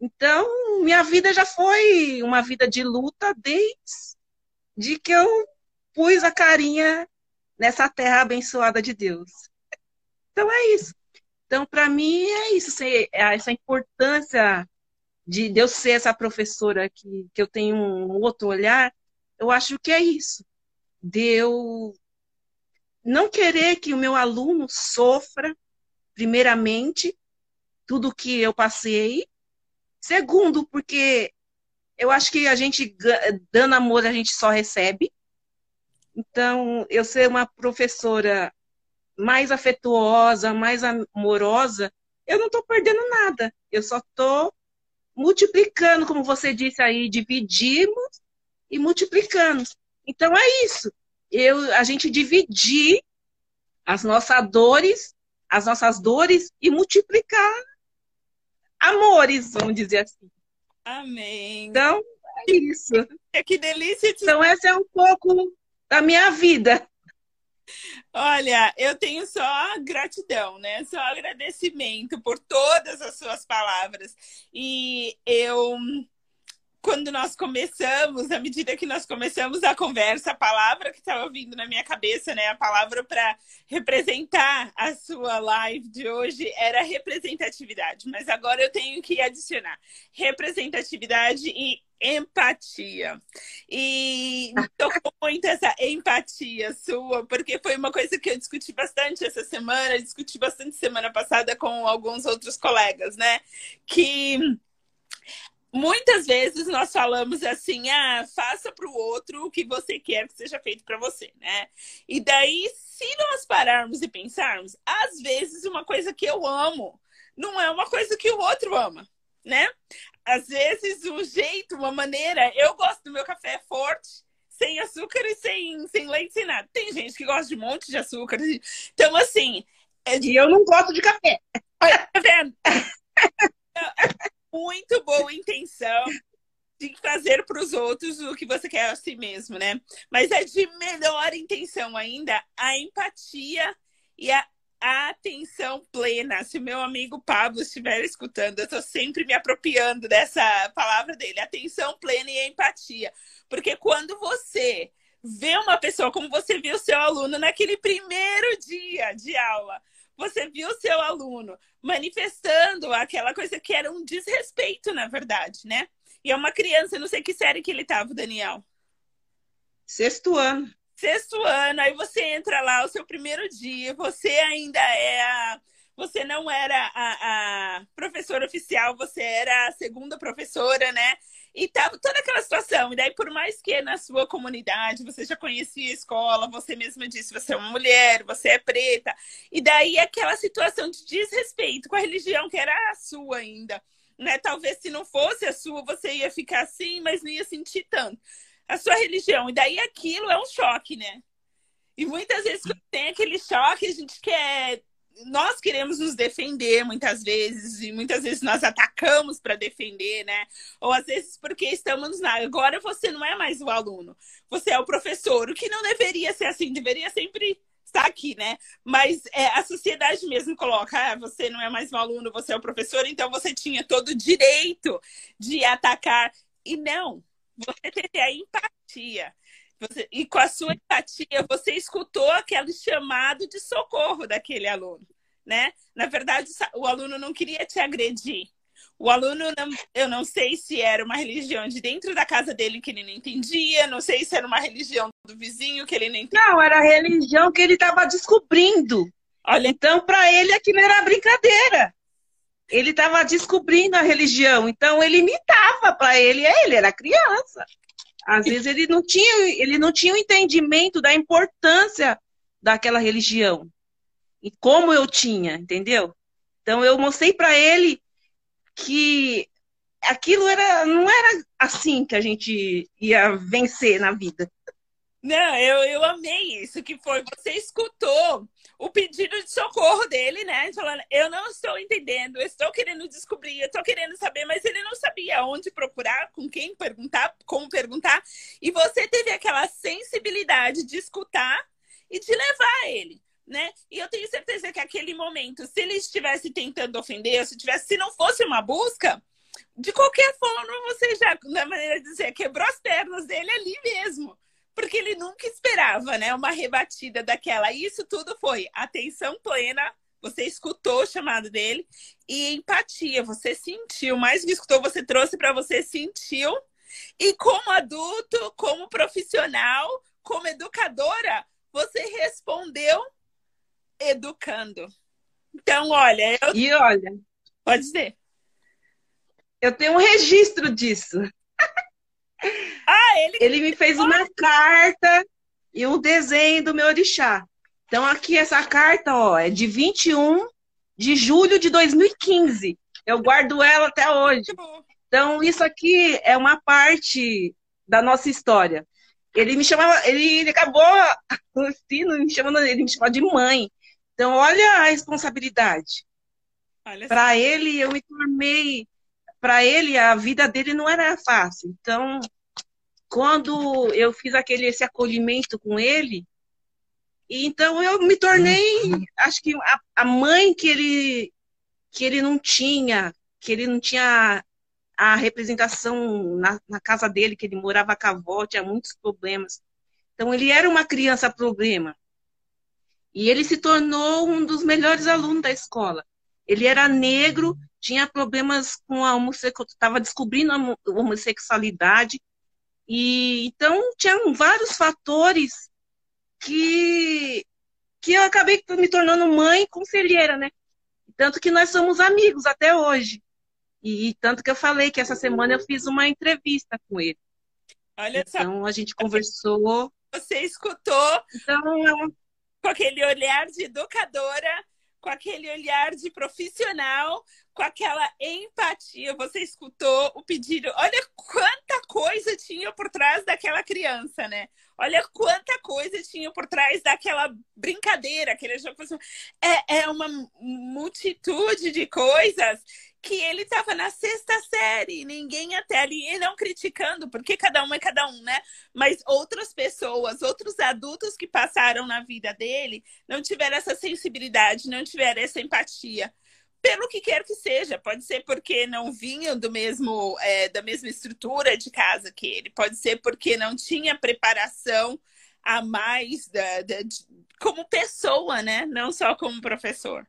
Então, minha vida já foi uma vida de luta desde que eu pus a carinha nessa terra abençoada de Deus. Então é isso. Então, para mim, é isso, é essa importância de Deus ser essa professora que, que eu tenho um outro olhar, eu acho que é isso. Deus não querer que o meu aluno sofra primeiramente, tudo que eu passei. Segundo, porque eu acho que a gente, dando amor, a gente só recebe. Então, eu ser uma professora mais afetuosa, mais amorosa, eu não estou perdendo nada. Eu só estou multiplicando, como você disse aí, dividimos e multiplicando. Então é isso. Eu, a gente dividir as nossas dores as nossas dores e multiplicar amores, vamos dizer assim. Amém. Então, é isso. É que delícia. Então, essa é um pouco da minha vida. Olha, eu tenho só gratidão, né? Só agradecimento por todas as suas palavras. E eu quando nós começamos, à medida que nós começamos a conversa, a palavra que estava vindo na minha cabeça, né, a palavra para representar a sua live de hoje era representatividade, mas agora eu tenho que adicionar representatividade e empatia. E tocou muito essa empatia sua, porque foi uma coisa que eu discuti bastante essa semana, discuti bastante semana passada com alguns outros colegas, né? Que muitas vezes nós falamos assim, ah, faça para o outro o que você quer que seja feito para você, né? E daí, se nós pararmos e pensarmos, às vezes uma coisa que eu amo não é uma coisa que o outro ama, né? Às vezes o jeito, uma maneira, eu gosto do meu café forte, sem açúcar e sem, sem leite, sem nada. Tem gente que gosta de um monte de açúcar. Então, assim. É de... E eu não gosto de café. Olha, tá vendo? muito boa intenção de fazer para os outros o que você quer a si mesmo, né? Mas é de melhor intenção ainda a empatia e a atenção plena. Se meu amigo Pablo estiver escutando, eu estou sempre me apropriando dessa palavra dele, atenção plena e empatia. Porque quando você vê uma pessoa como você viu seu aluno naquele primeiro dia de aula, você viu seu aluno manifestando aquela coisa que era um desrespeito, na verdade, né? E é uma criança, não sei que série que ele estava, Daniel. Sexto ano. Sexto ano, aí você entra lá, o seu primeiro dia, você ainda é a você não era a, a professora oficial, você era a segunda professora, né? E tava toda aquela situação. E daí, por mais que na sua comunidade você já conhecia a escola, você mesma disse, você é uma mulher, você é preta. E daí aquela situação de desrespeito com a religião que era a sua ainda. Né? Talvez se não fosse a sua, você ia ficar assim, mas não ia sentir tanto. A sua religião. E daí aquilo é um choque, né? E muitas vezes quando tem aquele choque, a gente quer nós queremos nos defender muitas vezes, e muitas vezes nós atacamos para defender, né? Ou às vezes porque estamos na. Agora você não é mais o aluno, você é o professor, o que não deveria ser assim, deveria sempre estar aqui, né? Mas é, a sociedade mesmo coloca: ah, você não é mais um aluno, você é o professor, então você tinha todo o direito de atacar. E não, você teve a empatia. Você, e com a sua empatia, você escutou aquele chamado de socorro daquele aluno, né? Na verdade, o aluno não queria te agredir. O aluno, não, eu não sei se era uma religião de dentro da casa dele que ele não entendia, não sei se era uma religião do vizinho que ele não entendia. Não, era a religião que ele estava descobrindo. Olha, então para ele aquilo era brincadeira. Ele estava descobrindo a religião, então ele imitava para ele, ele era criança. Às vezes ele não tinha, ele não tinha o um entendimento da importância daquela religião. E como eu tinha, entendeu? Então eu mostrei para ele que aquilo era não era assim que a gente ia vencer na vida. Não, eu, eu amei isso, que foi, você escutou o pedido de socorro dele, né? Falando, eu não estou entendendo, eu estou querendo descobrir, eu estou querendo saber, mas ele não sabia onde procurar, com quem perguntar, como perguntar. E você teve aquela sensibilidade de escutar e de levar ele. Né? E eu tenho certeza que aquele momento, se ele estivesse tentando ofender, se tivesse, se não fosse uma busca, de qualquer forma, você já, na maneira de dizer, quebrou as pernas dele ali mesmo porque ele nunca esperava, né? Uma rebatida daquela. E isso tudo foi atenção plena. Você escutou o chamado dele e empatia. Você sentiu, mais que escutou, você trouxe para você sentiu. E como adulto, como profissional, como educadora, você respondeu educando. Então, olha, eu... e olha, pode dizer. Eu tenho um registro disso. Ah, ele... ele me fez uma carta e um desenho do meu orixá. Então, aqui essa carta, ó, é de 21 de julho de 2015. Eu guardo ela até hoje. Então, isso aqui é uma parte da nossa história. Ele me chamava, ele, ele acabou me chamando, ele me chamava de mãe. Então, olha a responsabilidade. Para ele, eu me tornei para ele a vida dele não era fácil. Então, quando eu fiz aquele esse acolhimento com ele, então eu me tornei, acho que a, a mãe que ele que ele não tinha, que ele não tinha a representação na, na, casa dele, que ele morava com a avó, tinha muitos problemas. Então, ele era uma criança problema. E ele se tornou um dos melhores alunos da escola. Ele era negro, tinha problemas com a homossexualidade, estava descobrindo a homossexualidade. E então tinham vários fatores que que eu acabei me tornando mãe conselheira, né? Tanto que nós somos amigos até hoje. E tanto que eu falei que essa semana eu fiz uma entrevista com ele. Olha então só. a gente conversou. Você escutou então, com aquele olhar de educadora com aquele olhar de profissional, com aquela empatia. Você escutou o pedido. Olha quanta coisa tinha por trás daquela criança, né? Olha quanta coisa tinha por trás daquela brincadeira, aquele jogo. É, é uma multitude de coisas que ele estava na sexta série, ninguém até ali, e não criticando, porque cada um é cada um, né? Mas outras pessoas, outros adultos que passaram na vida dele, não tiveram essa sensibilidade, não tiveram essa empatia. Pelo que quer que seja, pode ser porque não vinham do mesmo, é, da mesma estrutura de casa que ele, pode ser porque não tinha preparação a mais da, da, de, como pessoa, né? Não só como professor.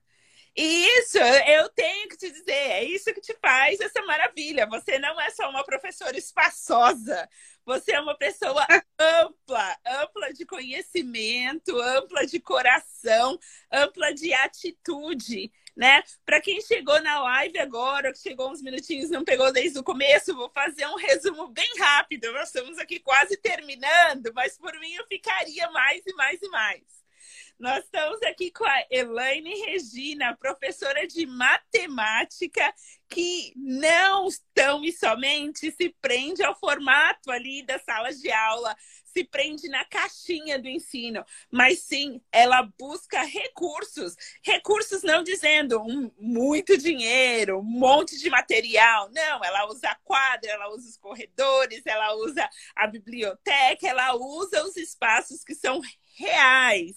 E isso, eu tenho que te dizer, é isso que te faz essa maravilha. Você não é só uma professora espaçosa, você é uma pessoa ampla, ampla de conhecimento, ampla de coração, ampla de atitude. né? Para quem chegou na live agora, que chegou uns minutinhos, não pegou desde o começo, vou fazer um resumo bem rápido. Nós estamos aqui quase terminando, mas por mim eu ficaria mais e mais e mais. Nós estamos aqui com a Elaine Regina, professora de matemática, que não tão e somente se prende ao formato ali das salas de aula, se prende na caixinha do ensino, mas sim ela busca recursos. Recursos não dizendo um, muito dinheiro, um monte de material. Não, ela usa a quadra, ela usa os corredores, ela usa a biblioteca, ela usa os espaços que são reais.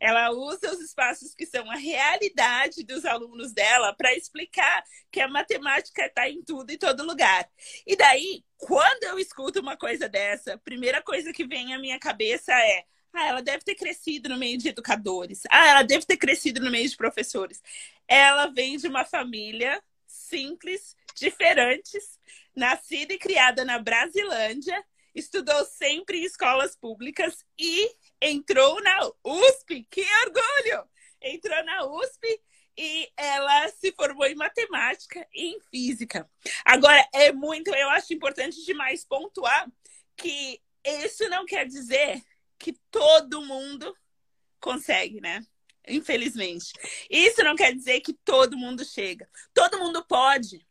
Ela usa os espaços que são a realidade dos alunos dela para explicar que a matemática está em tudo e todo lugar. E daí, quando eu escuto uma coisa dessa, a primeira coisa que vem à minha cabeça é: ah, ela deve ter crescido no meio de educadores. Ah, ela deve ter crescido no meio de professores. Ela vem de uma família simples, diferentes, nascida e criada na Brasilândia, estudou sempre em escolas públicas e entrou na USP. Que orgulho! Entrou na USP e ela se formou em matemática e em física. Agora, é muito, eu acho importante demais pontuar que isso não quer dizer que todo mundo consegue, né? Infelizmente. Isso não quer dizer que todo mundo chega. Todo mundo pode.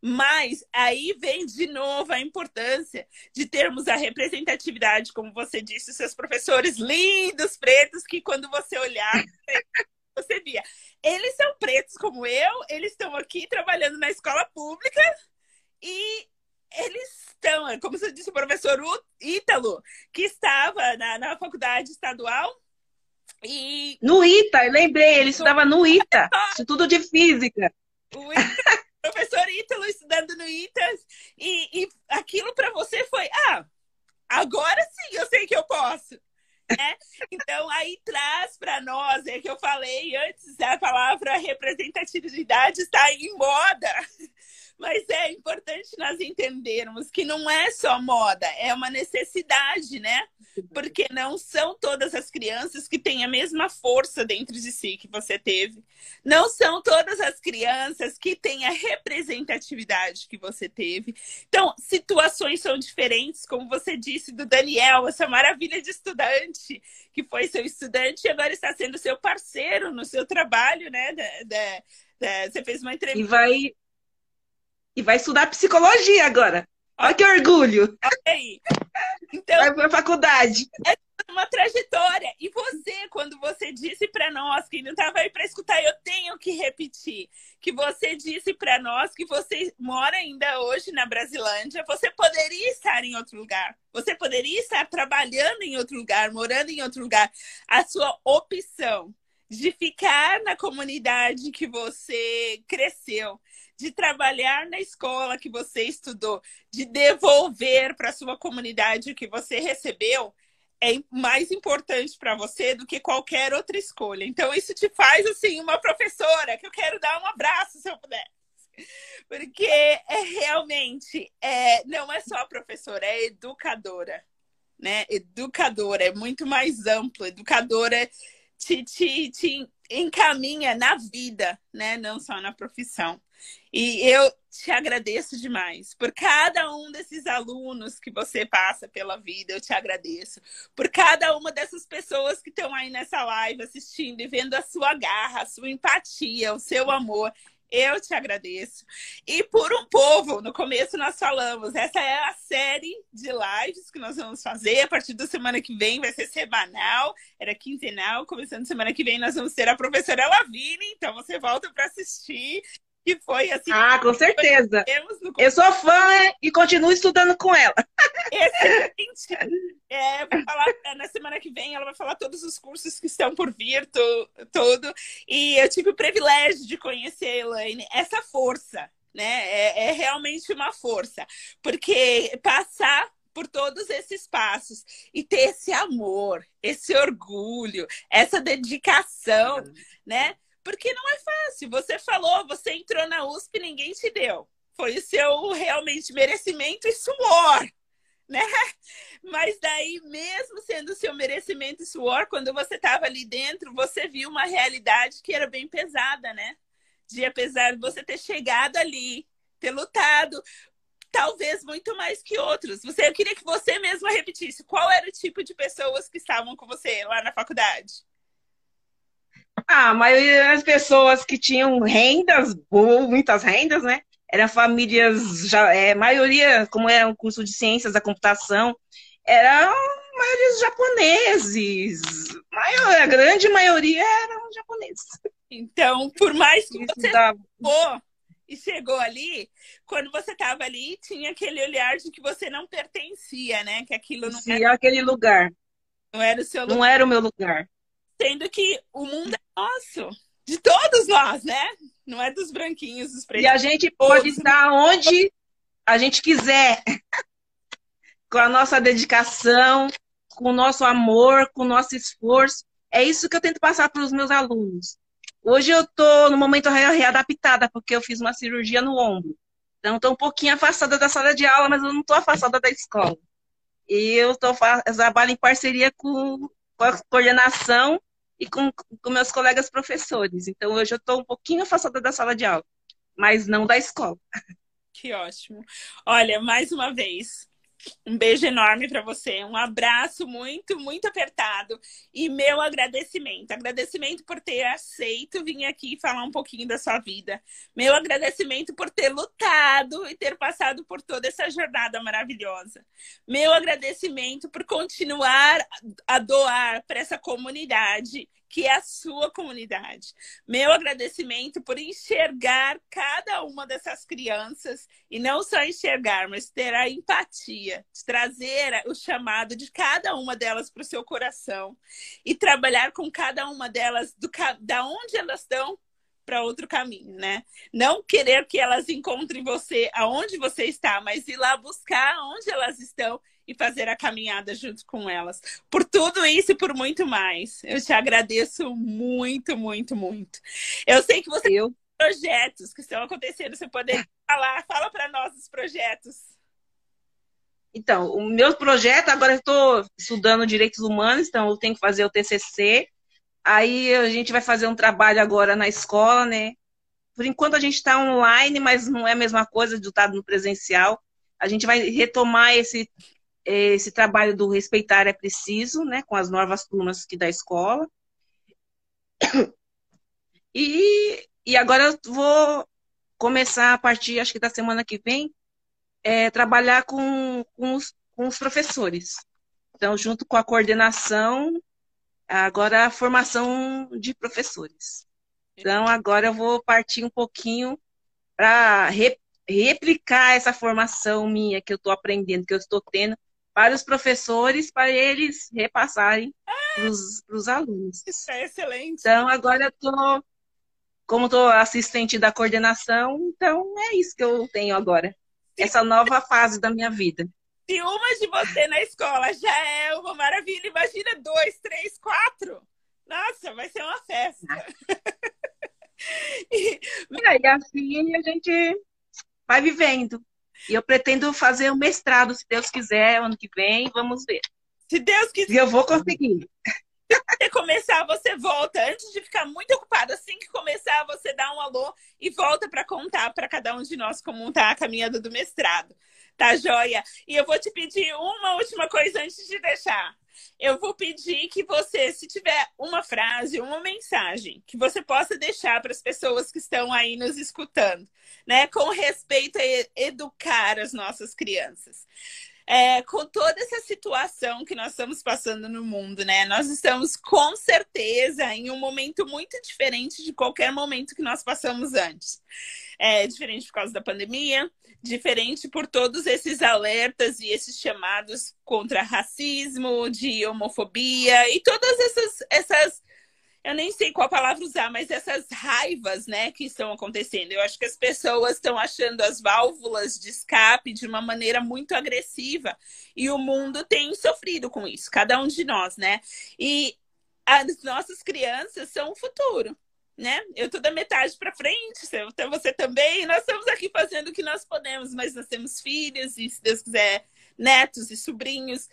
Mas aí vem de novo a importância de termos a representatividade, como você disse, seus professores lindos, pretos, que quando você olhar, você via. Eles são pretos como eu, eles estão aqui trabalhando na escola pública e eles estão, é como você disse, o professor Ítalo, que estava na, na faculdade estadual. E... No ITA, eu lembrei, ele estudava no ITA, Instituto de Física. O ITA professor Ítalo estudando no ITAS, e, e aquilo para você foi, ah, agora sim eu sei que eu posso. Né? Então, aí traz para nós, é que eu falei antes, a palavra representatividade está em moda. Mas é importante nós entendermos que não é só moda, é uma necessidade, né? Porque não são todas as crianças que têm a mesma força dentro de si que você teve. Não são todas as crianças que têm a representatividade que você teve. Então, situações são diferentes, como você disse do Daniel, essa maravilha de estudante, que foi seu estudante e agora está sendo seu parceiro no seu trabalho, né? Da, da, da, você fez uma entrevista. E vai e vai estudar psicologia agora. Olha que orgulho. Olha aí. Então, vai para a faculdade. É uma trajetória. E você, quando você disse para nós que não estava aí para escutar, eu tenho que repetir que você disse para nós que você mora ainda hoje na Brasilândia, você poderia estar em outro lugar. Você poderia estar trabalhando em outro lugar, morando em outro lugar. A sua opção de ficar na comunidade que você cresceu, de trabalhar na escola que você estudou, de devolver para sua comunidade o que você recebeu, é mais importante para você do que qualquer outra escolha. Então, isso te faz, assim, uma professora que eu quero dar um abraço, se eu puder. Porque é realmente, é, não é só professora, é educadora. Né? Educadora, é muito mais amplo. Educadora te, te, te encaminha na vida, né? Não só na profissão. E eu te agradeço demais por cada um desses alunos que você passa pela vida. Eu te agradeço por cada uma dessas pessoas que estão aí nessa live assistindo e vendo a sua garra, a sua empatia, o seu amor. Eu te agradeço. E por um povo, no começo nós falamos, essa é a série de lives que nós vamos fazer. A partir da semana que vem vai ser semanal, era quinzenal. Começando semana que vem nós vamos ter a professora Lavine, então você volta para assistir que foi assim. Ah, com certeza. Eu sou fã e continuo estudando com ela. Excelente. É, vou falar, é, na semana que vem ela vai falar todos os cursos que estão por vir, to, todo. E eu tive o privilégio de conhecer a Elaine, essa força, né? É, é realmente uma força. Porque passar por todos esses passos e ter esse amor, esse orgulho, essa dedicação, né? Porque não é fácil. Você falou, você entrou na USP, ninguém te deu. Foi o seu realmente merecimento e suor, né? Mas daí, mesmo sendo o seu merecimento e suor, quando você estava ali dentro, você viu uma realidade que era bem pesada, né? de apesar de você ter chegado ali, ter lutado, talvez muito mais que outros. Você, eu queria que você mesma repetisse qual era o tipo de pessoas que estavam com você lá na faculdade. Ah, a maioria das pessoas que tinham rendas, muitas rendas, né? Eram famílias, já, é, maioria, como era um curso de ciências da computação, eram maioria japoneses. Maior, a grande maioria eram japoneses. Então, por mais que você for e chegou ali, quando você estava ali, tinha aquele olhar de que você não pertencia, né? Que aquilo não Sim, era aquele lugar. Não era o seu lugar. Não era o meu lugar. Sendo que o mundo é nosso, de todos nós, né? Não é dos branquinhos, dos pretos. E a gente pode estar onde a gente quiser. com a nossa dedicação, com o nosso amor, com o nosso esforço. É isso que eu tento passar para os meus alunos. Hoje eu estou no momento readaptada, porque eu fiz uma cirurgia no ombro. Então, estou um pouquinho afastada da sala de aula, mas eu não estou afastada da escola. E eu, tô, eu trabalho em parceria com, com a coordenação e com, com meus colegas professores. Então, hoje eu estou um pouquinho afastada da sala de aula, mas não da escola. Que ótimo. Olha, mais uma vez, um beijo enorme para você, um abraço muito, muito apertado e meu agradecimento. Agradecimento por ter aceito vir aqui falar um pouquinho da sua vida. Meu agradecimento por ter lutado e ter passado por toda essa jornada maravilhosa. Meu agradecimento por continuar a doar para essa comunidade que é a sua comunidade. Meu agradecimento por enxergar cada uma dessas crianças e não só enxergar, mas ter a empatia, de trazer o chamado de cada uma delas para o seu coração e trabalhar com cada uma delas do da onde elas estão para outro caminho, né? Não querer que elas encontrem você aonde você está, mas ir lá buscar onde elas estão e fazer a caminhada junto com elas. Por tudo isso e por muito mais. Eu te agradeço muito, muito, muito. Eu sei que você Eu... tem projetos que estão acontecendo. Você poderia falar? Fala para nós os projetos. Então, o meu projeto, agora eu estou estudando direitos humanos, então eu tenho que fazer o TCC. Aí a gente vai fazer um trabalho agora na escola, né? Por enquanto a gente está online, mas não é a mesma coisa de estar no presencial. A gente vai retomar esse esse trabalho do respeitar é preciso, né, com as novas turmas que da escola. E, e agora eu vou começar a partir, acho que da semana que vem, é, trabalhar com, com, os, com os professores. Então, junto com a coordenação, agora a formação de professores. Então, agora eu vou partir um pouquinho para re, replicar essa formação minha que eu estou aprendendo, que eu estou tendo para os professores, para eles repassarem para os alunos. Isso é excelente. Então, agora eu estou, como estou assistente da coordenação, então é isso que eu tenho agora. Essa nova fase da minha vida. Se uma de você na escola já é uma maravilha, imagina dois, três, quatro. Nossa, vai ser uma festa. e... e assim a gente vai vivendo. E eu pretendo fazer o um mestrado, se Deus quiser, ano que vem, vamos ver. Se Deus quiser. E eu vou conseguir. Se você começar, você volta. Antes de ficar muito ocupado, assim que começar, você dá um alô e volta para contar para cada um de nós como está a caminhada do mestrado. Tá joia? E eu vou te pedir uma última coisa antes de deixar eu vou pedir que você, se tiver uma frase, uma mensagem que você possa deixar para as pessoas que estão aí nos escutando, né, com respeito a educar as nossas crianças. É, com toda essa situação que nós estamos passando no mundo, né? Nós estamos com certeza em um momento muito diferente de qualquer momento que nós passamos antes. É diferente por causa da pandemia, diferente por todos esses alertas e esses chamados contra racismo, de homofobia e todas essas, essas eu nem sei qual palavra usar, mas essas raivas, né, que estão acontecendo. Eu acho que as pessoas estão achando as válvulas de escape de uma maneira muito agressiva e o mundo tem sofrido com isso, cada um de nós, né? E as nossas crianças são o futuro né? Eu tô da metade para frente, você também. Nós estamos aqui fazendo o que nós podemos, mas nós temos filhos e, se Deus quiser, netos e sobrinhos.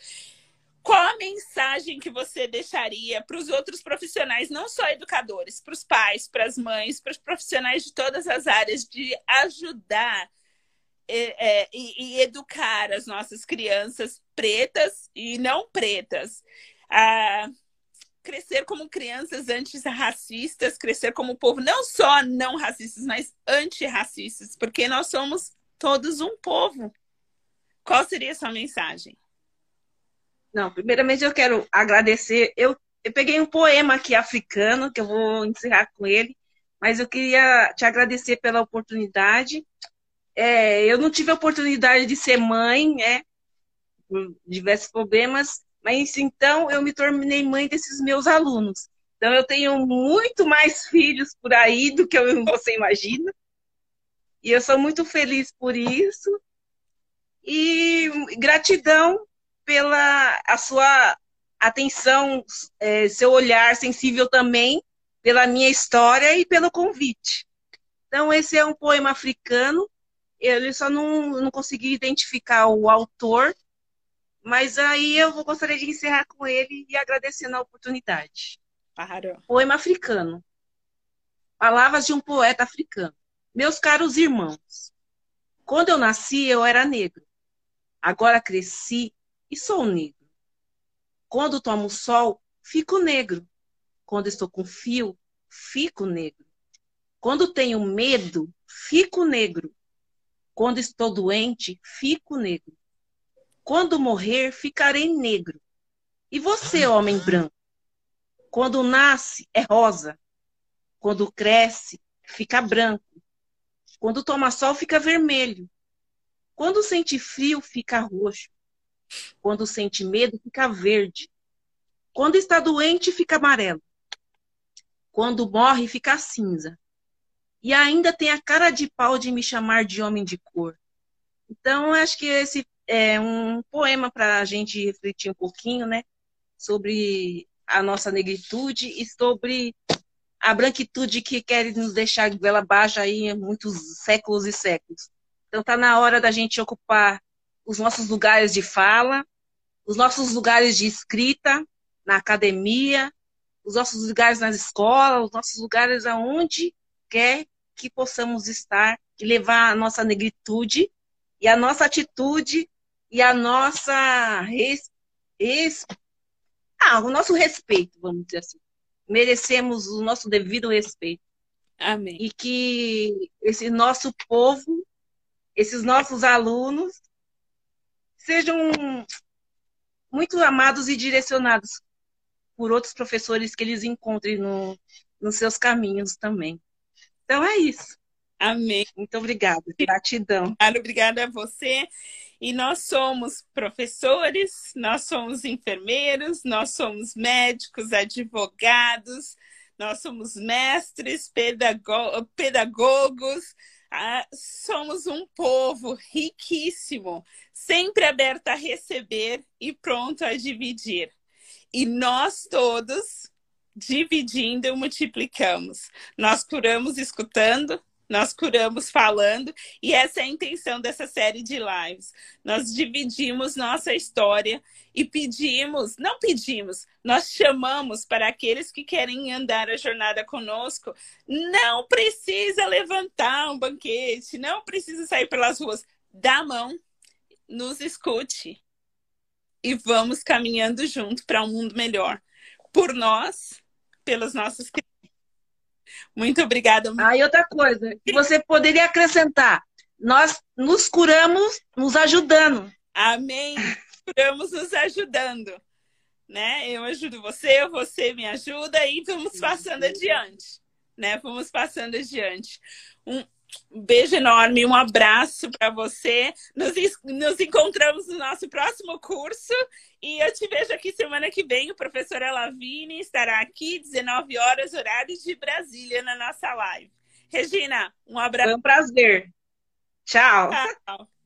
Qual a mensagem que você deixaria para os outros profissionais, não só educadores, para os pais, para as mães, para os profissionais de todas as áreas, de ajudar é, é, e, e, educar as nossas crianças pretas e não pretas a crescer como crianças antirracistas, crescer como povo não só não racistas, mas antirracistas, porque nós somos todos um povo. Qual seria a sua mensagem? Não, primeiramente eu quero agradecer. Eu, eu peguei um poema aqui africano, que eu vou encerrar com ele, mas eu queria te agradecer pela oportunidade. É, eu não tive a oportunidade de ser mãe, né, por diversos problemas, mas então eu me tornei mãe desses meus alunos. Então eu tenho muito mais filhos por aí do que você imagina. E eu sou muito feliz por isso. E gratidão pela a sua atenção, é, seu olhar sensível também pela minha história e pelo convite. Então, esse é um poema africano. Ele só não, não consegui identificar o autor, mas aí eu vou gostaria de encerrar com ele e agradecendo a oportunidade. Claro. Poema africano. Palavras de um poeta africano. Meus caros irmãos, quando eu nasci eu era negro. Agora cresci e sou negro. Quando tomo sol, fico negro. Quando estou com fio, fico negro. Quando tenho medo, fico negro. Quando estou doente, fico negro. Quando morrer, ficarei negro. E você, homem branco? Quando nasce, é rosa. Quando cresce, fica branco. Quando toma sol, fica vermelho. Quando sente frio, fica roxo. Quando sente medo, fica verde. Quando está doente, fica amarelo. Quando morre, fica cinza. E ainda tem a cara de pau de me chamar de homem de cor. Então, acho que esse é um poema para a gente refletir um pouquinho, né? Sobre a nossa negritude e sobre a branquitude que quer nos deixar de vela baixa aí há muitos séculos e séculos. Então, está na hora da gente ocupar os nossos lugares de fala, os nossos lugares de escrita na academia, os nossos lugares nas escolas, os nossos lugares aonde quer que possamos estar e levar a nossa negritude e a nossa atitude e a nossa res, res, ah, o nosso respeito, vamos dizer assim. Merecemos o nosso devido respeito. Amém. E que esse nosso povo, esses nossos alunos, sejam muito amados e direcionados por outros professores que eles encontrem no, nos seus caminhos também. Então é isso. Amém. Muito obrigada. Gratidão. Obrigada a você. E nós somos professores, nós somos enfermeiros, nós somos médicos, advogados, nós somos mestres, pedagogos, ah, somos um povo riquíssimo, sempre aberto a receber e pronto a dividir. E nós todos, dividindo, multiplicamos. Nós curamos escutando, nós curamos falando, e essa é a intenção dessa série de lives. Nós dividimos nossa história e pedimos, não pedimos, nós chamamos para aqueles que querem andar a jornada conosco. Não precisa levantar um banquete, não precisa sair pelas ruas. Dá a mão, nos escute e vamos caminhando junto para um mundo melhor. Por nós, pelos nossos muito obrigada. Ah, e outra coisa, que você poderia acrescentar: nós nos curamos nos ajudando. Amém procuramos nos ajudando. Né? Eu ajudo você, você me ajuda e vamos passando adiante. Né? Vamos passando adiante. Um beijo enorme, um abraço para você. Nos, nos encontramos no nosso próximo curso e eu te vejo aqui semana que vem. O professor Alavini estará aqui, 19 horas, horário de Brasília, na nossa live. Regina, um abraço. Foi um prazer. Tchau. Tchau.